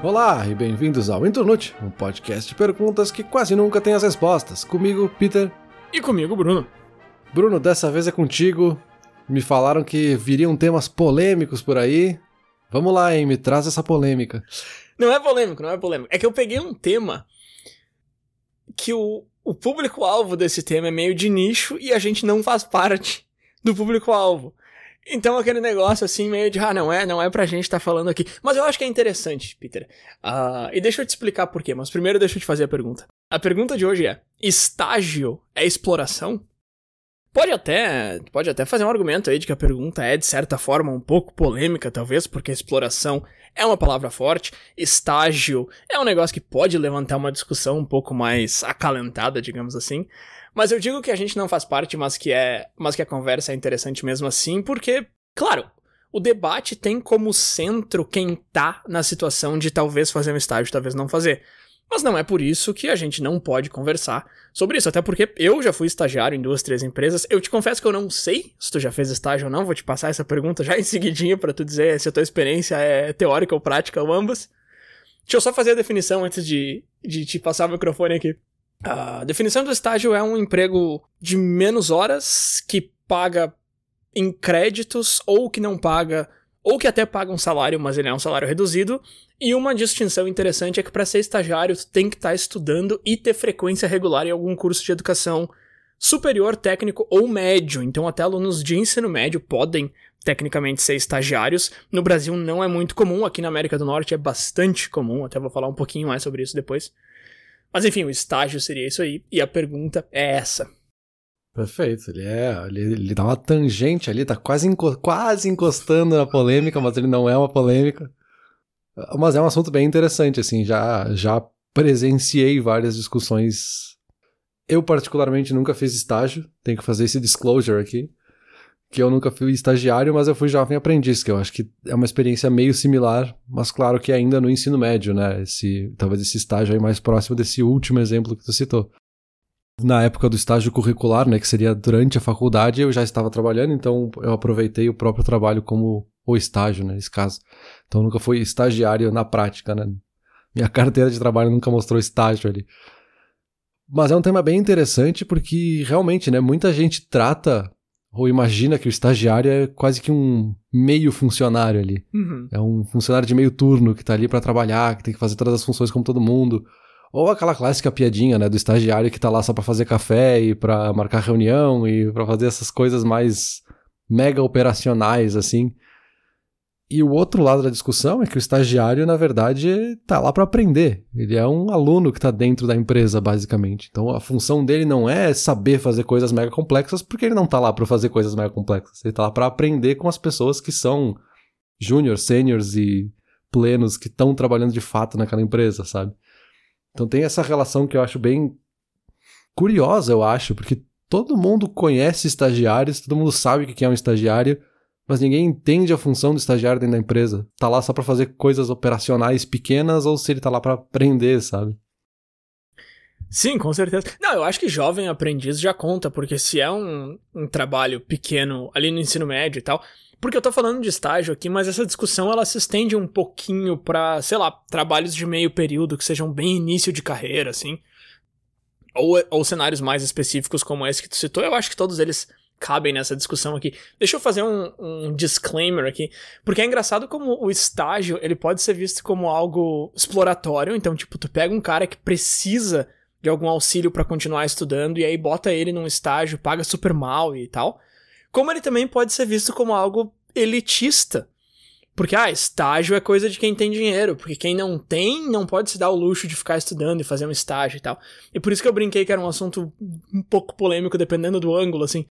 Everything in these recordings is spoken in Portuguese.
Olá e bem-vindos ao Internute, um podcast de perguntas que quase nunca tem as respostas. Comigo, Peter. E comigo, Bruno. Bruno, dessa vez é contigo. Me falaram que viriam temas polêmicos por aí. Vamos lá, hein? Me traz essa polêmica. Não é polêmico, não é polêmico. É que eu peguei um tema que o, o público-alvo desse tema é meio de nicho e a gente não faz parte do público-alvo. Então aquele negócio assim, meio de, ah, não é, não é pra gente estar tá falando aqui. Mas eu acho que é interessante, Peter. Uh, e deixa eu te explicar por quê, mas primeiro deixa eu te fazer a pergunta. A pergunta de hoje é: estágio é exploração? Pode até, pode até fazer um argumento aí de que a pergunta é, de certa forma, um pouco polêmica, talvez, porque exploração é uma palavra forte, estágio é um negócio que pode levantar uma discussão um pouco mais acalentada, digamos assim. Mas eu digo que a gente não faz parte, mas que é, mas que a conversa é interessante mesmo assim, porque, claro, o debate tem como centro quem tá na situação de talvez fazer um estágio, talvez não fazer. Mas não é por isso que a gente não pode conversar sobre isso, até porque eu já fui estagiário em duas, três empresas. Eu te confesso que eu não sei se tu já fez estágio ou não, vou te passar essa pergunta já em seguidinha para tu dizer se a tua experiência é teórica ou prática ou ambas. Deixa eu só fazer a definição antes de, de te passar o microfone aqui. A definição do estágio é um emprego de menos horas que paga em créditos ou que não paga ou que até paga um salário, mas ele é um salário reduzido. E uma distinção interessante é que para ser estagiário tu tem que estar tá estudando e ter frequência regular em algum curso de educação superior, técnico ou médio. Então até alunos de ensino médio podem tecnicamente ser estagiários. No Brasil não é muito comum, aqui na América do Norte é bastante comum, até vou falar um pouquinho mais sobre isso depois. Mas enfim, o estágio seria isso aí, e a pergunta é essa. Perfeito, ele é. Ele, ele dá uma tangente ali, tá quase, quase encostando na polêmica, mas ele não é uma polêmica. Mas é um assunto bem interessante, assim, já, já presenciei várias discussões. Eu, particularmente, nunca fiz estágio, tenho que fazer esse disclosure aqui que eu nunca fui estagiário, mas eu fui jovem aprendiz, que eu acho que é uma experiência meio similar, mas claro que ainda no ensino médio, né? Esse, talvez esse estágio aí mais próximo desse último exemplo que tu citou. Na época do estágio curricular, né, que seria durante a faculdade, eu já estava trabalhando, então eu aproveitei o próprio trabalho como o estágio, né, nesse caso. Então nunca fui estagiário na prática, né? Minha carteira de trabalho nunca mostrou estágio ali. Mas é um tema bem interessante porque realmente, né, muita gente trata ou imagina que o estagiário é quase que um meio funcionário ali. Uhum. É um funcionário de meio turno que tá ali para trabalhar, que tem que fazer todas as funções como todo mundo. Ou aquela clássica piadinha, né, do estagiário que tá lá só para fazer café e para marcar reunião e para fazer essas coisas mais mega operacionais assim. E o outro lado da discussão é que o estagiário, na verdade, está lá para aprender. Ele é um aluno que está dentro da empresa, basicamente. Então a função dele não é saber fazer coisas mega complexas, porque ele não está lá para fazer coisas mega complexas. Ele está lá para aprender com as pessoas que são júnior, sêniores e plenos que estão trabalhando de fato naquela empresa, sabe? Então tem essa relação que eu acho bem curiosa, eu acho, porque todo mundo conhece estagiários, todo mundo sabe o que é um estagiário mas ninguém entende a função do estagiário dentro da empresa. Tá lá só para fazer coisas operacionais pequenas ou se ele tá lá para aprender, sabe? Sim, com certeza. Não, eu acho que jovem aprendiz já conta, porque se é um, um trabalho pequeno ali no ensino médio e tal. Porque eu tô falando de estágio aqui, mas essa discussão ela se estende um pouquinho pra, sei lá, trabalhos de meio período que sejam bem início de carreira, assim. Ou, ou cenários mais específicos como esse que tu citou, eu acho que todos eles cabem nessa discussão aqui. Deixa eu fazer um, um, disclaimer aqui, porque é engraçado como o estágio ele pode ser visto como algo exploratório. Então, tipo, tu pega um cara que precisa de algum auxílio para continuar estudando e aí bota ele num estágio, paga super mal e tal. Como ele também pode ser visto como algo elitista. Porque, ah, estágio é coisa de quem tem dinheiro, porque quem não tem não pode se dar o luxo de ficar estudando e fazer um estágio e tal. E por isso que eu brinquei que era um assunto um pouco polêmico, dependendo do ângulo, assim.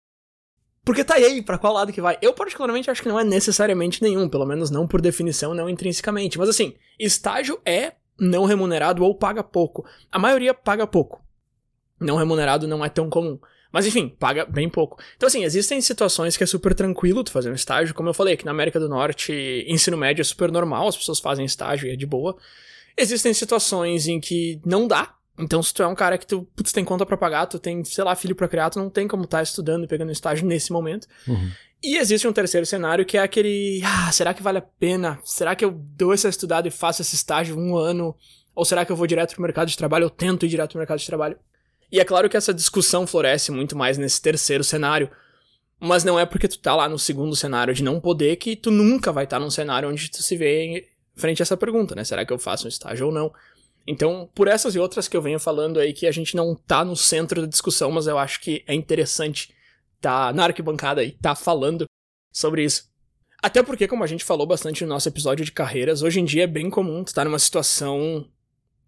Porque tá aí, pra qual lado que vai? Eu, particularmente, acho que não é necessariamente nenhum, pelo menos não por definição, não intrinsecamente. Mas assim, estágio é não remunerado ou paga pouco. A maioria paga pouco. Não remunerado não é tão comum. Mas enfim, paga bem pouco. Então, assim, existem situações que é super tranquilo tu fazer um estágio. Como eu falei, aqui na América do Norte, ensino médio é super normal, as pessoas fazem estágio e é de boa. Existem situações em que não dá, então, se tu é um cara que tu putz, tem conta para pagar, tu tem, sei lá, filho para criar, tu não tem como estar tá estudando e pegando estágio nesse momento. Uhum. E existe um terceiro cenário que é aquele, ah, será que vale a pena? Será que eu dou essa estudada e faço esse estágio um ano? Ou será que eu vou direto pro mercado de trabalho? Eu tento ir direto pro mercado de trabalho? E é claro que essa discussão floresce muito mais nesse terceiro cenário, mas não é porque tu tá lá no segundo cenário de não poder que tu nunca vai estar tá num cenário onde tu se vê frente a essa pergunta, né? Será que eu faço um estágio ou não? Então, por essas e outras que eu venho falando aí, que a gente não tá no centro da discussão, mas eu acho que é interessante tá na arquibancada e tá falando sobre isso. Até porque, como a gente falou bastante no nosso episódio de carreiras, hoje em dia é bem comum tu tá numa situação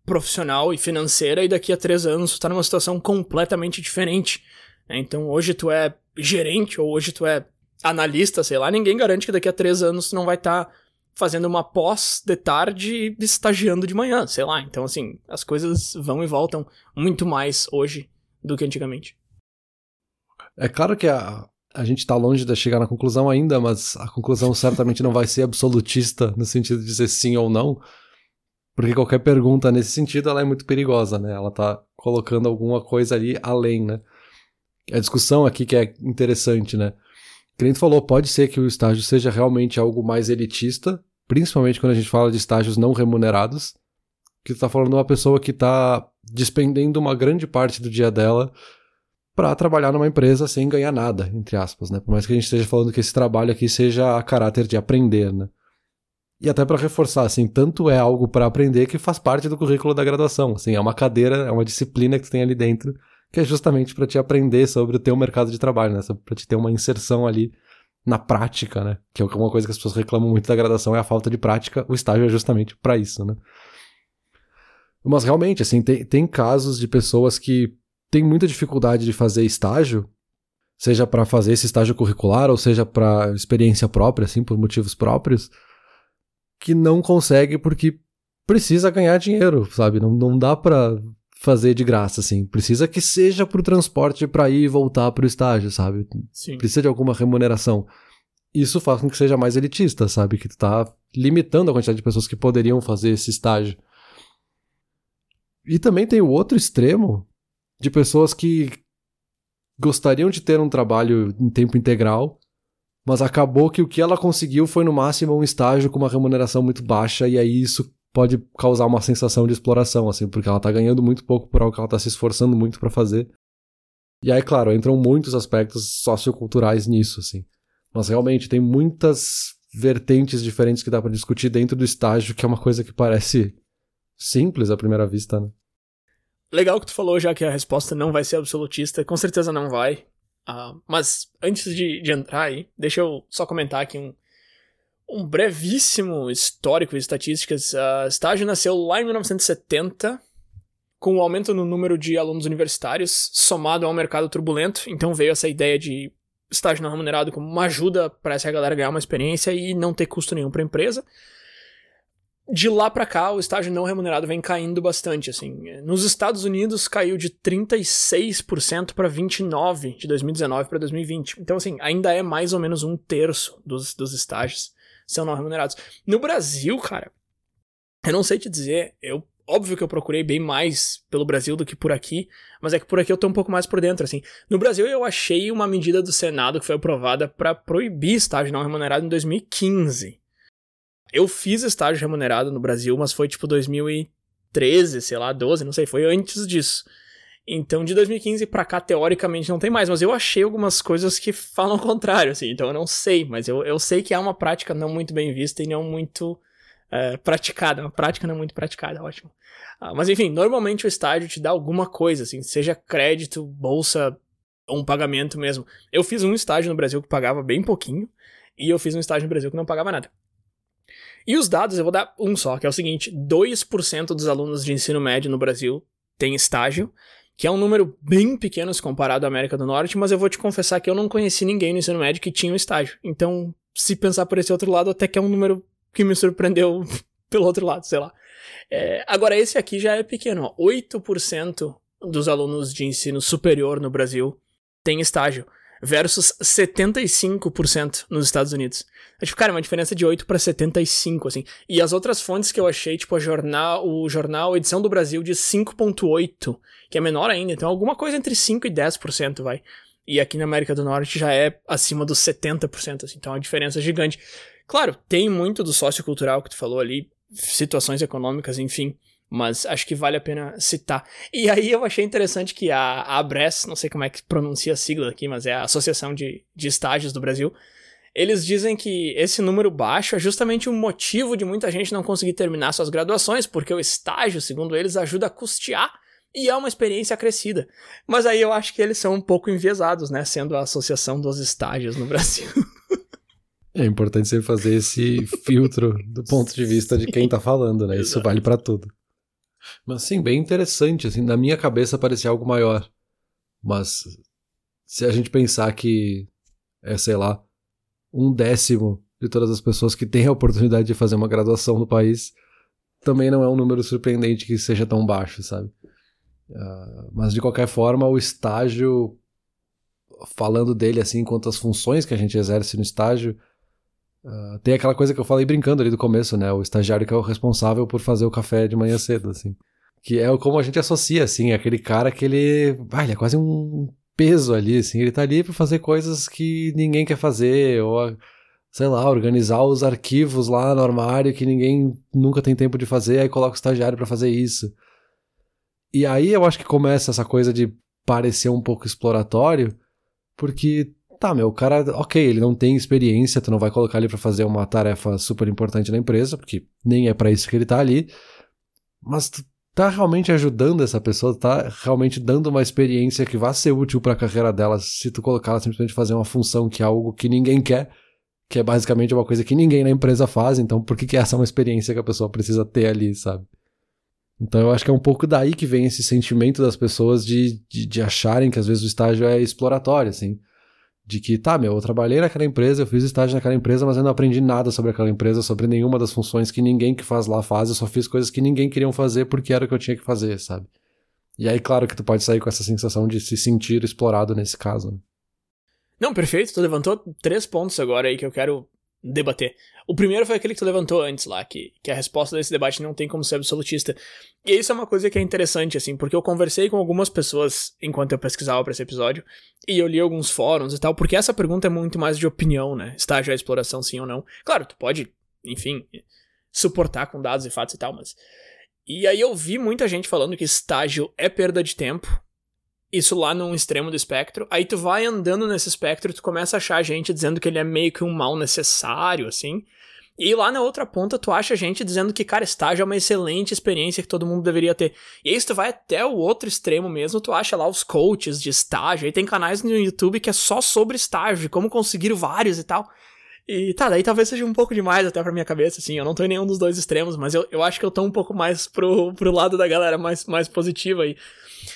profissional e financeira e daqui a três anos tu tá numa situação completamente diferente. Né? Então, hoje tu é gerente ou hoje tu é analista, sei lá, ninguém garante que daqui a três anos tu não vai estar tá fazendo uma pós de tarde e estagiando de manhã, sei lá. Então, assim, as coisas vão e voltam muito mais hoje do que antigamente. É claro que a, a gente está longe de chegar na conclusão ainda, mas a conclusão certamente não vai ser absolutista no sentido de dizer sim ou não, porque qualquer pergunta nesse sentido ela é muito perigosa, né? Ela está colocando alguma coisa ali além, né? A discussão aqui que é interessante, né? O cliente falou, pode ser que o estágio seja realmente algo mais elitista, principalmente quando a gente fala de estágios não remunerados, que está falando de uma pessoa que está despendendo uma grande parte do dia dela para trabalhar numa empresa sem ganhar nada, entre aspas, né? Por mais que a gente esteja falando que esse trabalho aqui seja a caráter de aprender, né? E até para reforçar, assim, tanto é algo para aprender que faz parte do currículo da graduação, assim, é uma cadeira, é uma disciplina que tu tem ali dentro, que é justamente para te aprender sobre o teu mercado de trabalho, né? Para te ter uma inserção ali na prática, né? Que é uma coisa que as pessoas reclamam muito da graduação é a falta de prática. O estágio é justamente para isso, né? Mas realmente, assim, tem, tem casos de pessoas que tem muita dificuldade de fazer estágio, seja para fazer esse estágio curricular ou seja para experiência própria, assim, por motivos próprios, que não consegue porque precisa ganhar dinheiro, sabe? Não, não dá para fazer de graça, assim. Precisa que seja pro transporte para ir e voltar pro estágio, sabe? Sim. Precisa de alguma remuneração. Isso faz com que seja mais elitista, sabe? Que tu tá limitando a quantidade de pessoas que poderiam fazer esse estágio. E também tem o outro extremo, de pessoas que gostariam de ter um trabalho em tempo integral, mas acabou que o que ela conseguiu foi no máximo um estágio com uma remuneração muito baixa e aí isso pode causar uma sensação de exploração, assim, porque ela tá ganhando muito pouco por algo que ela tá se esforçando muito para fazer. E aí, claro, entram muitos aspectos socioculturais nisso, assim. Mas realmente tem muitas vertentes diferentes que dá para discutir dentro do estágio, que é uma coisa que parece simples à primeira vista, né? Legal que tu falou já que a resposta não vai ser absolutista, com certeza não vai. Uh, mas antes de, de, entrar aí, deixa eu só comentar aqui um, um brevíssimo histórico de estatísticas. Uh, estágio nasceu lá em 1970, com o um aumento no número de alunos universitários, somado ao mercado turbulento. Então veio essa ideia de estágio não remunerado como uma ajuda para essa galera ganhar uma experiência e não ter custo nenhum para a empresa de lá para cá, o estágio não remunerado vem caindo bastante, assim. Nos Estados Unidos caiu de 36% para 29 de 2019 para 2020. Então, assim, ainda é mais ou menos um terço dos, dos estágios são não remunerados. No Brasil, cara, eu não sei te dizer, eu óbvio que eu procurei bem mais pelo Brasil do que por aqui, mas é que por aqui eu tô um pouco mais por dentro, assim. No Brasil eu achei uma medida do Senado que foi aprovada para proibir estágio não remunerado em 2015. Eu fiz estágio remunerado no Brasil, mas foi tipo 2013, sei lá, 12, não sei, foi antes disso. Então, de 2015 pra cá, teoricamente, não tem mais, mas eu achei algumas coisas que falam o contrário, assim, então eu não sei, mas eu, eu sei que é uma prática não muito bem vista e não muito é, praticada, uma prática não muito praticada, ótimo. Ah, mas enfim, normalmente o estágio te dá alguma coisa, assim, seja crédito, bolsa ou um pagamento mesmo. Eu fiz um estágio no Brasil que pagava bem pouquinho, e eu fiz um estágio no Brasil que não pagava nada. E os dados, eu vou dar um só, que é o seguinte: 2% dos alunos de ensino médio no Brasil têm estágio, que é um número bem pequeno se comparado à América do Norte, mas eu vou te confessar que eu não conheci ninguém no ensino médio que tinha um estágio. Então, se pensar por esse outro lado, até que é um número que me surpreendeu pelo outro lado, sei lá. É, agora, esse aqui já é pequeno, ó. 8% dos alunos de ensino superior no Brasil têm estágio versus 75% nos Estados Unidos. É, tipo, cara, uma diferença de 8 para 75, assim. E as outras fontes que eu achei, tipo, a jornal, o jornal Edição do Brasil de 5.8, que é menor ainda, então alguma coisa entre 5 e 10%, vai. E aqui na América do Norte já é acima dos 70%, assim, então a diferença é gigante. Claro, tem muito do sociocultural que tu falou ali, situações econômicas, enfim, mas acho que vale a pena citar. E aí eu achei interessante que a, a ABRES, não sei como é que pronuncia a sigla aqui, mas é a Associação de, de Estágios do Brasil, eles dizem que esse número baixo é justamente o um motivo de muita gente não conseguir terminar suas graduações, porque o estágio, segundo eles, ajuda a custear e é uma experiência acrescida. Mas aí eu acho que eles são um pouco enviesados, né, sendo a associação dos estágios no Brasil. É importante sempre fazer esse filtro do ponto de vista de quem tá falando, né? Isso vale para tudo. Mas sim, bem interessante, assim, na minha cabeça parecia algo maior. Mas se a gente pensar que é, sei lá, um décimo de todas as pessoas que têm a oportunidade de fazer uma graduação no país, também não é um número surpreendente que seja tão baixo, sabe? Uh, mas de qualquer forma, o estágio, falando dele assim, quanto às funções que a gente exerce no estágio, uh, tem aquela coisa que eu falei brincando ali do começo, né? O estagiário que é o responsável por fazer o café de manhã cedo, assim. Que é como a gente associa, assim, aquele cara que ele. Ah, ele é quase um peso ali, assim. Ele tá ali para fazer coisas que ninguém quer fazer, ou, sei lá, organizar os arquivos lá no armário que ninguém nunca tem tempo de fazer, aí coloca o estagiário para fazer isso. E aí eu acho que começa essa coisa de parecer um pouco exploratório, porque, tá, meu, o cara, ok, ele não tem experiência, tu não vai colocar ele para fazer uma tarefa super importante na empresa, porque nem é para isso que ele tá ali, mas tu tá realmente ajudando essa pessoa, tá realmente dando uma experiência que vai ser útil para a carreira dela se tu colocar ela simplesmente fazer uma função que é algo que ninguém quer, que é basicamente uma coisa que ninguém na empresa faz, então por que, que essa é uma experiência que a pessoa precisa ter ali, sabe? Então eu acho que é um pouco daí que vem esse sentimento das pessoas de, de, de acharem que às vezes o estágio é exploratório, assim de que, tá, meu, eu trabalhei naquela empresa, eu fiz estágio naquela empresa, mas eu não aprendi nada sobre aquela empresa, sobre nenhuma das funções que ninguém que faz lá faz, eu só fiz coisas que ninguém queria fazer porque era o que eu tinha que fazer, sabe? E aí, claro que tu pode sair com essa sensação de se sentir explorado nesse caso. Né? Não, perfeito, tu levantou três pontos agora aí que eu quero debater. O primeiro foi aquele que tu levantou antes lá, que, que a resposta desse debate não tem como ser absolutista. E isso é uma coisa que é interessante, assim, porque eu conversei com algumas pessoas enquanto eu pesquisava para esse episódio, e eu li alguns fóruns e tal, porque essa pergunta é muito mais de opinião, né? Estágio a exploração, sim ou não. Claro, tu pode, enfim, suportar com dados e fatos e tal, mas. E aí eu vi muita gente falando que estágio é perda de tempo, isso lá num extremo do espectro. Aí tu vai andando nesse espectro, tu começa a achar gente dizendo que ele é meio que um mal necessário, assim. E lá na outra ponta, tu acha gente dizendo que, cara, estágio é uma excelente experiência que todo mundo deveria ter. E aí, tu vai até o outro extremo mesmo, tu acha lá os coaches de estágio. Aí tem canais no YouTube que é só sobre estágio, como conseguir vários e tal. E tá, daí talvez seja um pouco demais até pra minha cabeça, assim. Eu não tô em nenhum dos dois extremos, mas eu, eu acho que eu tô um pouco mais pro, pro lado da galera mais, mais positiva aí.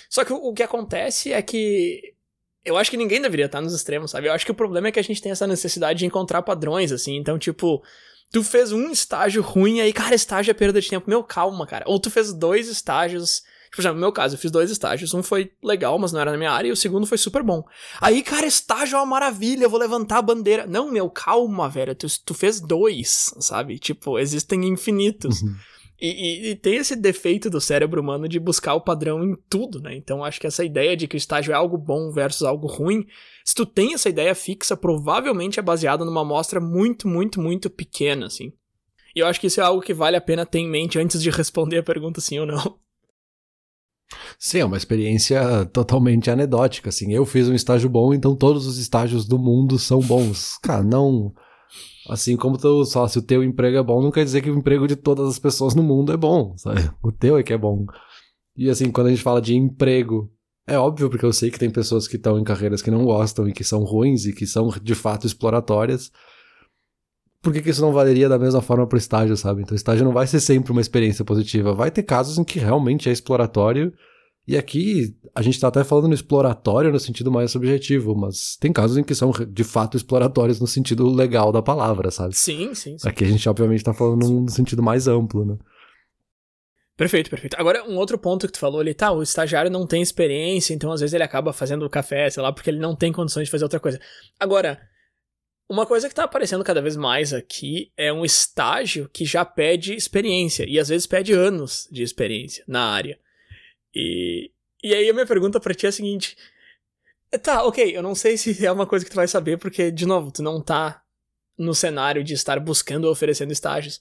Só que o, que acontece é que eu acho que ninguém deveria estar nos extremos, sabe? Eu acho que o problema é que a gente tem essa necessidade de encontrar padrões, assim. Então, tipo, Tu fez um estágio ruim, aí, cara, estágio é perda de tempo. Meu, calma, cara. Ou tu fez dois estágios. Exemplo, no meu caso, eu fiz dois estágios. Um foi legal, mas não era na minha área, e o segundo foi super bom. Aí, cara, estágio é uma maravilha, eu vou levantar a bandeira. Não, meu, calma, velho. Tu, tu fez dois, sabe? Tipo, existem infinitos. Uhum. E, e, e, tem esse defeito do cérebro humano de buscar o padrão em tudo, né? Então acho que essa ideia de que o estágio é algo bom versus algo ruim, se tu tem essa ideia fixa, provavelmente é baseada numa amostra muito, muito, muito pequena, assim. E eu acho que isso é algo que vale a pena ter em mente antes de responder a pergunta sim ou não. Sim, é uma experiência totalmente anedótica, assim. Eu fiz um estágio bom, então todos os estágios do mundo são bons. Cara, não Assim como tu, só se o teu emprego é bom, não quer dizer que o emprego de todas as pessoas no mundo é bom, sabe? O teu é que é bom. E assim, quando a gente fala de emprego, é óbvio porque eu sei que tem pessoas que estão em carreiras que não gostam e que são ruins e que são de fato exploratórias. Por que, que isso não valeria da mesma forma pro estágio, sabe? Então, o estágio não vai ser sempre uma experiência positiva. Vai ter casos em que realmente é exploratório e aqui a gente está até falando no exploratório no sentido mais subjetivo, mas tem casos em que são de fato exploratórios no sentido legal da palavra, sabe? Sim, sim. sim. Aqui a gente obviamente está falando no sentido mais amplo, né? Perfeito, perfeito. Agora, um outro ponto que tu falou ali, tá, o estagiário não tem experiência, então às vezes ele acaba fazendo café, sei lá, porque ele não tem condições de fazer outra coisa. Agora, uma coisa que tá aparecendo cada vez mais aqui é um estágio que já pede experiência, e às vezes pede anos de experiência na área. E, e aí a minha pergunta para ti é a seguinte: Tá, ok, eu não sei se é uma coisa que tu vai saber, porque, de novo, tu não tá no cenário de estar buscando ou oferecendo estágios.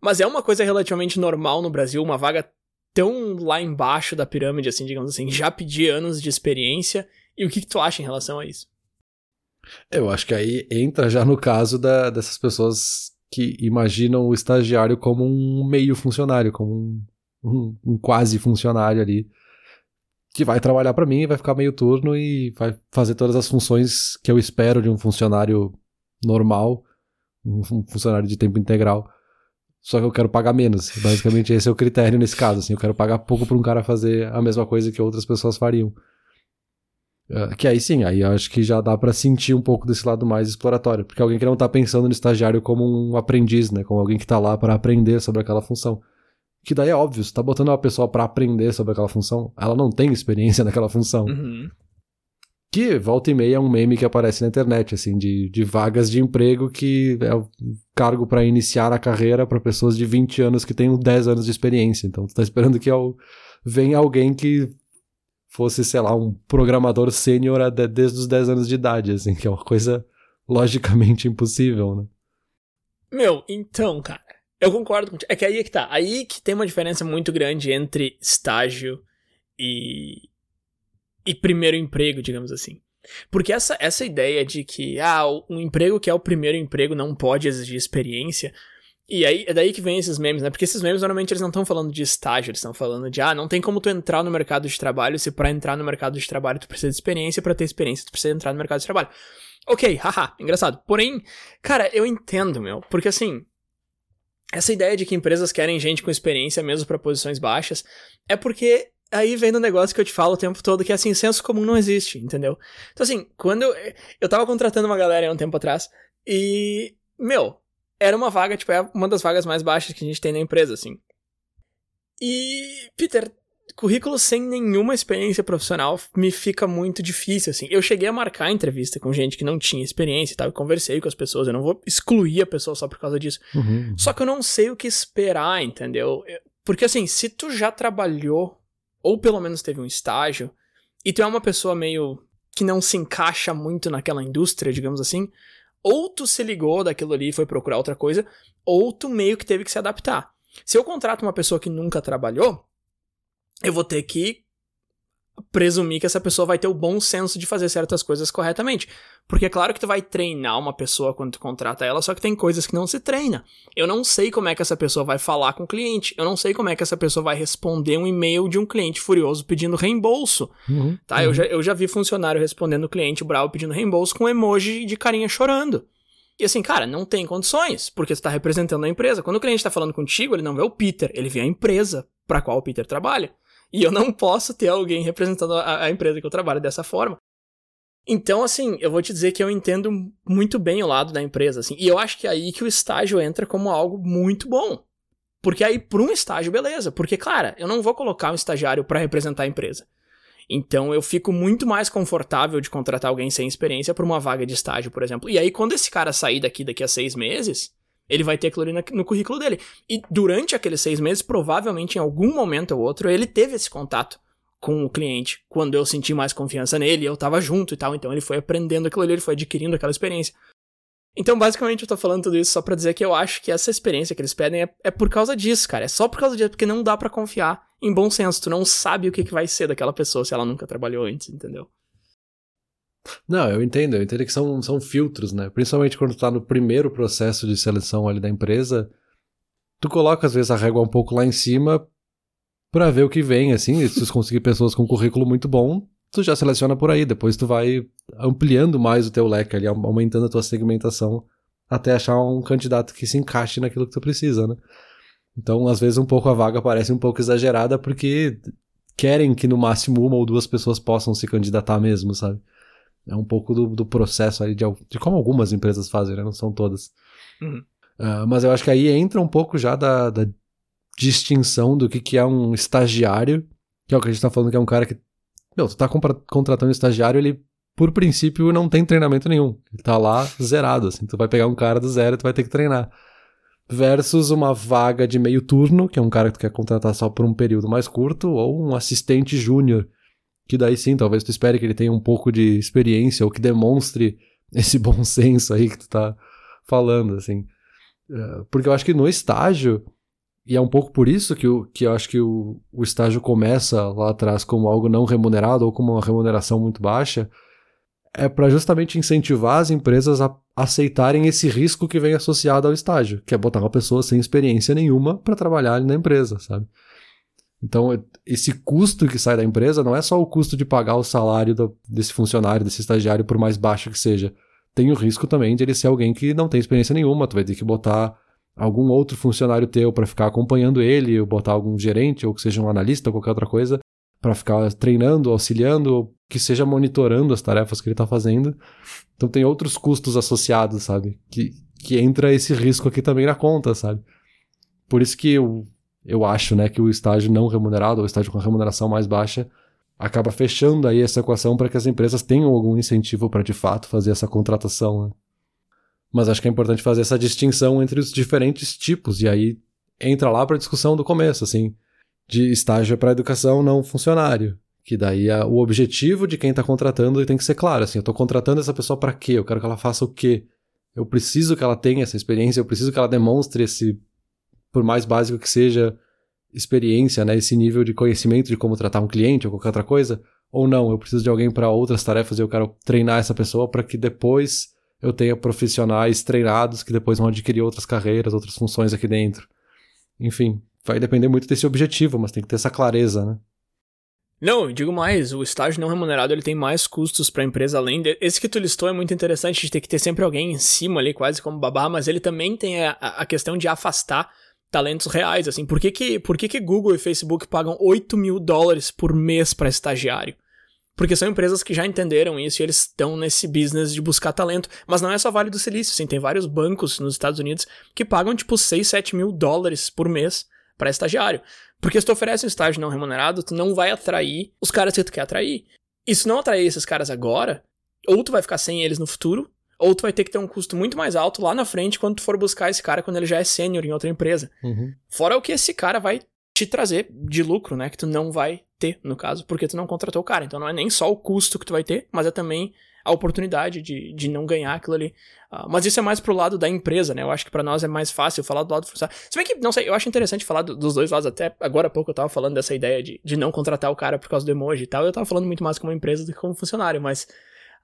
Mas é uma coisa relativamente normal no Brasil, uma vaga tão lá embaixo da pirâmide, assim, digamos assim, já pedir anos de experiência. E o que, que tu acha em relação a isso? Eu acho que aí entra já no caso da, dessas pessoas que imaginam o estagiário como um meio funcionário, como um, um, um quase funcionário ali, que vai trabalhar para mim, vai ficar meio turno e vai fazer todas as funções que eu espero de um funcionário normal, um funcionário de tempo integral. Só que eu quero pagar menos. Basicamente, esse é o critério nesse caso. Assim, eu quero pagar pouco para um cara fazer a mesma coisa que outras pessoas fariam. Uh, que aí sim, aí acho que já dá para sentir um pouco desse lado mais exploratório. Porque alguém que não tá pensando no estagiário como um aprendiz, né? Como alguém que tá lá para aprender sobre aquela função. Que daí é óbvio, você tá botando uma pessoa para aprender sobre aquela função, ela não tem experiência naquela função. Uhum. Que volta e meia é um meme que aparece na internet, assim, de, de vagas de emprego que é o cargo para iniciar a carreira para pessoas de 20 anos que têm 10 anos de experiência. Então, tu tá esperando que ao, venha alguém que fosse, sei lá, um programador sênior desde os 10 anos de idade, assim, que é uma coisa logicamente impossível, né? Meu, então, cara, eu concordo contigo. É que aí é que tá. Aí que tem uma diferença muito grande entre estágio e, e primeiro emprego, digamos assim. Porque essa, essa ideia de que, ah, um emprego que é o primeiro emprego não pode exigir experiência. E aí, é daí que vem esses memes, né? Porque esses memes normalmente eles não estão falando de estágio, eles estão falando de, ah, não tem como tu entrar no mercado de trabalho se para entrar no mercado de trabalho tu precisa de experiência, para ter experiência tu precisa entrar no mercado de trabalho. Ok, haha, engraçado. Porém, cara, eu entendo, meu, porque assim, essa ideia de que empresas querem gente com experiência mesmo para posições baixas é porque aí vem no negócio que eu te falo o tempo todo, que é assim, senso comum não existe, entendeu? Então, assim, quando eu, eu tava contratando uma galera há um tempo atrás, e, meu, era uma vaga, tipo, é uma das vagas mais baixas que a gente tem na empresa, assim. E, Peter, currículo sem nenhuma experiência profissional me fica muito difícil, assim. Eu cheguei a marcar entrevista com gente que não tinha experiência e tal, e conversei com as pessoas, eu não vou excluir a pessoa só por causa disso. Uhum. Só que eu não sei o que esperar, entendeu? Porque, assim, se tu já trabalhou ou pelo menos teve um estágio, e tu é uma pessoa meio que não se encaixa muito naquela indústria, digamos assim, ou tu se ligou daquilo ali e foi procurar outra coisa, ou tu meio que teve que se adaptar. Se eu contrato uma pessoa que nunca trabalhou, eu vou ter que presumir que essa pessoa vai ter o bom senso de fazer certas coisas corretamente. Porque é claro que tu vai treinar uma pessoa quando tu contrata ela, só que tem coisas que não se treina. Eu não sei como é que essa pessoa vai falar com o cliente. Eu não sei como é que essa pessoa vai responder um e-mail de um cliente furioso pedindo reembolso. Uhum, tá? uhum. Eu, já, eu já vi funcionário respondendo o cliente bravo pedindo reembolso com um emoji de carinha chorando. E assim, cara, não tem condições, porque você tá representando a empresa. Quando o cliente tá falando contigo, ele não vê o Peter, ele vê a empresa para qual o Peter trabalha. E eu não posso ter alguém representando a, a empresa que eu trabalho dessa forma. Então, assim, eu vou te dizer que eu entendo muito bem o lado da empresa, assim, e eu acho que é aí que o estágio entra como algo muito bom. Porque aí, para um estágio, beleza. Porque, claro, eu não vou colocar um estagiário para representar a empresa. Então, eu fico muito mais confortável de contratar alguém sem experiência para uma vaga de estágio, por exemplo. E aí, quando esse cara sair daqui daqui a seis meses, ele vai ter aquilo ali no currículo dele. E durante aqueles seis meses, provavelmente em algum momento ou outro, ele teve esse contato com o cliente. Quando eu senti mais confiança nele, eu tava junto e tal. Então ele foi aprendendo aquilo ali, ele foi adquirindo aquela experiência. Então, basicamente, eu tô falando tudo isso só pra dizer que eu acho que essa experiência que eles pedem é, é por causa disso, cara. É só por causa disso, porque não dá para confiar em bom senso. Tu não sabe o que, que vai ser daquela pessoa se ela nunca trabalhou antes, entendeu? Não, eu entendo, eu entendo que são, são filtros, né? Principalmente quando tu tá no primeiro processo de seleção ali da empresa, tu coloca às vezes a régua um pouco lá em cima para ver o que vem, assim, se tu conseguir pessoas com currículo muito bom, tu já seleciona por aí, depois tu vai ampliando mais o teu leque ali, aumentando a tua segmentação até achar um candidato que se encaixe naquilo que tu precisa, né? Então, às vezes um pouco a vaga parece um pouco exagerada porque querem que no máximo uma ou duas pessoas possam se candidatar mesmo, sabe? É um pouco do, do processo aí de, de como algumas empresas fazem, né? Não são todas. Uhum. Uh, mas eu acho que aí entra um pouco já da, da distinção do que, que é um estagiário, que é o que a gente tá falando que é um cara que. Meu, tu tá contratando um estagiário, ele, por princípio, não tem treinamento nenhum. Ele tá lá zerado, assim. Tu vai pegar um cara do zero e tu vai ter que treinar. Versus uma vaga de meio turno, que é um cara que tu quer contratar só por um período mais curto, ou um assistente júnior que daí sim, talvez tu espere que ele tenha um pouco de experiência ou que demonstre esse bom senso aí que tu tá falando, assim. É, porque eu acho que no estágio, e é um pouco por isso que, que eu acho que o, o estágio começa lá atrás como algo não remunerado ou como uma remuneração muito baixa, é para justamente incentivar as empresas a aceitarem esse risco que vem associado ao estágio, que é botar uma pessoa sem experiência nenhuma para trabalhar ali na empresa, sabe? Então, esse custo que sai da empresa não é só o custo de pagar o salário do, desse funcionário, desse estagiário, por mais baixo que seja. Tem o risco também de ele ser alguém que não tem experiência nenhuma. Tu vai ter que botar algum outro funcionário teu para ficar acompanhando ele, ou botar algum gerente, ou que seja um analista, ou qualquer outra coisa, para ficar treinando, auxiliando, que seja monitorando as tarefas que ele está fazendo. Então tem outros custos associados, sabe? Que, que entra esse risco aqui também na conta, sabe? Por isso que eu, eu acho, né, que o estágio não remunerado, ou estágio com remuneração mais baixa, acaba fechando aí essa equação para que as empresas tenham algum incentivo para de fato fazer essa contratação. Né? Mas acho que é importante fazer essa distinção entre os diferentes tipos, e aí entra lá para a discussão do começo, assim, de estágio para educação não funcionário. Que daí a, o objetivo de quem está contratando tem que ser claro, assim, eu estou contratando essa pessoa para quê? Eu quero que ela faça o quê? Eu preciso que ela tenha essa experiência, eu preciso que ela demonstre esse, por mais básico que seja, experiência, né, esse nível de conhecimento de como tratar um cliente ou qualquer outra coisa, ou não, eu preciso de alguém para outras tarefas e eu quero treinar essa pessoa para que depois eu tenha profissionais treinados que depois vão adquirir outras carreiras, outras funções aqui dentro. Enfim, vai depender muito desse objetivo, mas tem que ter essa clareza, né? Não, digo mais, o estágio não remunerado ele tem mais custos para a empresa além de... esse que tu listou é muito interessante de ter que ter sempre alguém em cima ali quase como babá, mas ele também tem a, a questão de afastar talentos reais, assim. Por que que, por que que Google e Facebook pagam 8 mil dólares por mês para estagiário? Porque são empresas que já entenderam isso e eles estão nesse business de buscar talento. Mas não é só Vale do Silício, assim, tem vários bancos nos Estados Unidos que pagam tipo 6, 7 mil dólares por mês para estagiário. Porque se tu oferece um estágio não remunerado, tu não vai atrair os caras que tu quer atrair. E se não atrair esses caras agora, ou tu vai ficar sem eles no futuro, ou tu vai ter que ter um custo muito mais alto lá na frente quando tu for buscar esse cara quando ele já é sênior em outra empresa. Uhum. Fora o que esse cara vai te trazer de lucro, né? Que tu não vai ter, no caso, porque tu não contratou o cara. Então não é nem só o custo que tu vai ter, mas é também a oportunidade de, de não ganhar aquilo ali. Uh, mas isso é mais pro lado da empresa, né? Eu acho que para nós é mais fácil falar do lado do funcionário. Se bem que, não sei, eu acho interessante falar do, dos dois lados. Até agora há pouco eu tava falando dessa ideia de, de não contratar o cara por causa do emoji e tal. Eu tava falando muito mais como empresa do que como funcionário, mas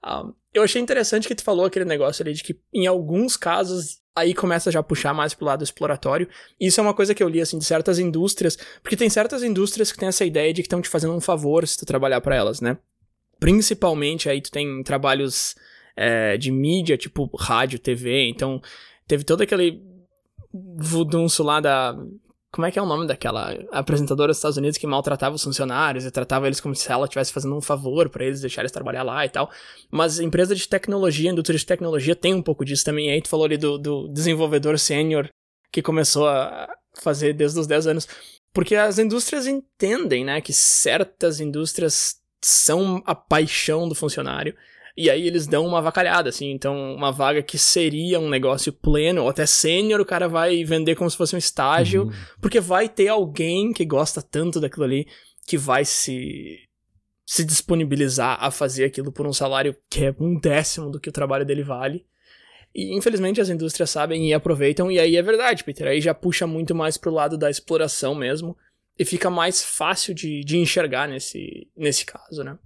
um, eu achei interessante que tu falou aquele negócio ali de que em alguns casos aí começa já a puxar mais pro lado exploratório. Isso é uma coisa que eu li assim de certas indústrias, porque tem certas indústrias que têm essa ideia de que estão te fazendo um favor se tu trabalhar para elas, né? Principalmente aí tu tem trabalhos é, de mídia, tipo rádio, TV, então teve todo aquele vudunço lá da como é que é o nome daquela apresentadora dos Estados Unidos que maltratava os funcionários e tratava eles como se ela estivesse fazendo um favor para eles deixar eles trabalhar lá e tal. Mas empresa de tecnologia, indústria de tecnologia tem um pouco disso também. E aí tu falou ali do, do desenvolvedor sênior que começou a fazer desde os 10 anos. Porque as indústrias entendem, né, que certas indústrias são a paixão do funcionário e aí eles dão uma vacalhada, assim. Então, uma vaga que seria um negócio pleno, ou até sênior, o cara vai vender como se fosse um estágio, uhum. porque vai ter alguém que gosta tanto daquilo ali que vai se se disponibilizar a fazer aquilo por um salário que é um décimo do que o trabalho dele vale. E infelizmente as indústrias sabem e aproveitam, e aí é verdade, Peter. Aí já puxa muito mais pro lado da exploração mesmo, e fica mais fácil de, de enxergar nesse, nesse caso, né?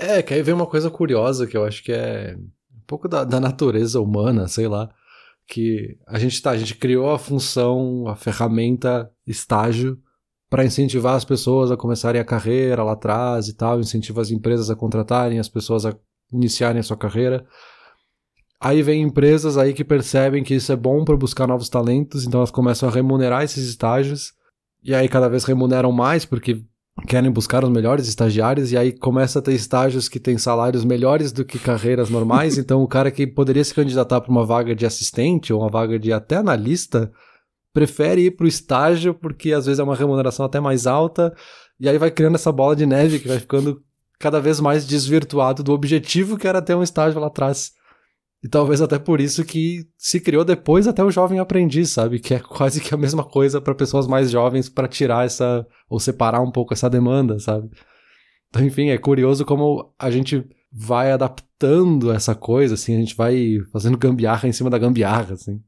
É, que aí vem uma coisa curiosa que eu acho que é um pouco da, da natureza humana, sei lá. Que a gente tá, a gente criou a função, a ferramenta estágio para incentivar as pessoas a começarem a carreira lá atrás e tal, incentiva as empresas a contratarem as pessoas a iniciarem a sua carreira. Aí vem empresas aí que percebem que isso é bom para buscar novos talentos, então elas começam a remunerar esses estágios. E aí cada vez remuneram mais porque querem buscar os melhores estagiários e aí começa a ter estágios que têm salários melhores do que carreiras normais. então, o cara que poderia se candidatar para uma vaga de assistente ou uma vaga de até analista prefere ir para o estágio porque às vezes é uma remuneração até mais alta e aí vai criando essa bola de neve que vai ficando cada vez mais desvirtuado do objetivo que era ter um estágio lá atrás. E talvez até por isso que se criou depois até o jovem aprendiz, sabe? Que é quase que a mesma coisa para pessoas mais jovens para tirar essa ou separar um pouco essa demanda, sabe? Então, enfim, é curioso como a gente vai adaptando essa coisa, assim, a gente vai fazendo gambiarra em cima da gambiarra, assim.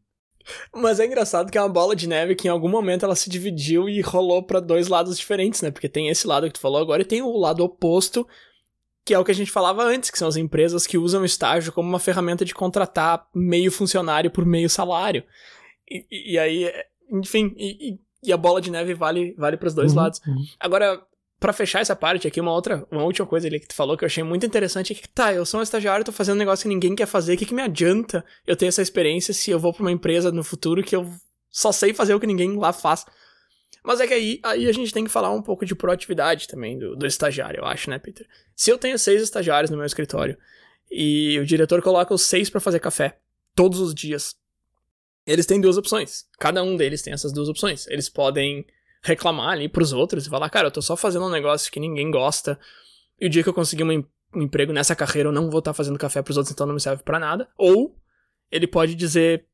Mas é engraçado que é uma bola de neve que em algum momento ela se dividiu e rolou para dois lados diferentes, né? Porque tem esse lado que tu falou agora e tem o lado oposto, que é o que a gente falava antes, que são as empresas que usam o estágio como uma ferramenta de contratar meio funcionário por meio salário. E, e aí, enfim, e, e, a bola de neve vale, vale para os dois uhum, lados. Uhum. Agora, para fechar essa parte aqui, uma outra, uma última coisa ali que tu falou que eu achei muito interessante é que, tá, eu sou um estagiário, tô fazendo um negócio que ninguém quer fazer, o que, que me adianta eu ter essa experiência se eu vou pra uma empresa no futuro que eu só sei fazer o que ninguém lá faz? Mas é que aí, aí a gente tem que falar um pouco de proatividade também do, do estagiário, eu acho, né, Peter? Se eu tenho seis estagiários no meu escritório e o diretor coloca os seis para fazer café todos os dias, eles têm duas opções. Cada um deles tem essas duas opções. Eles podem reclamar ali pros outros e falar, cara, eu tô só fazendo um negócio que ninguém gosta, e o dia que eu conseguir um, um emprego nessa carreira eu não vou estar tá fazendo café pros outros, então não me serve para nada. Ou ele pode dizer,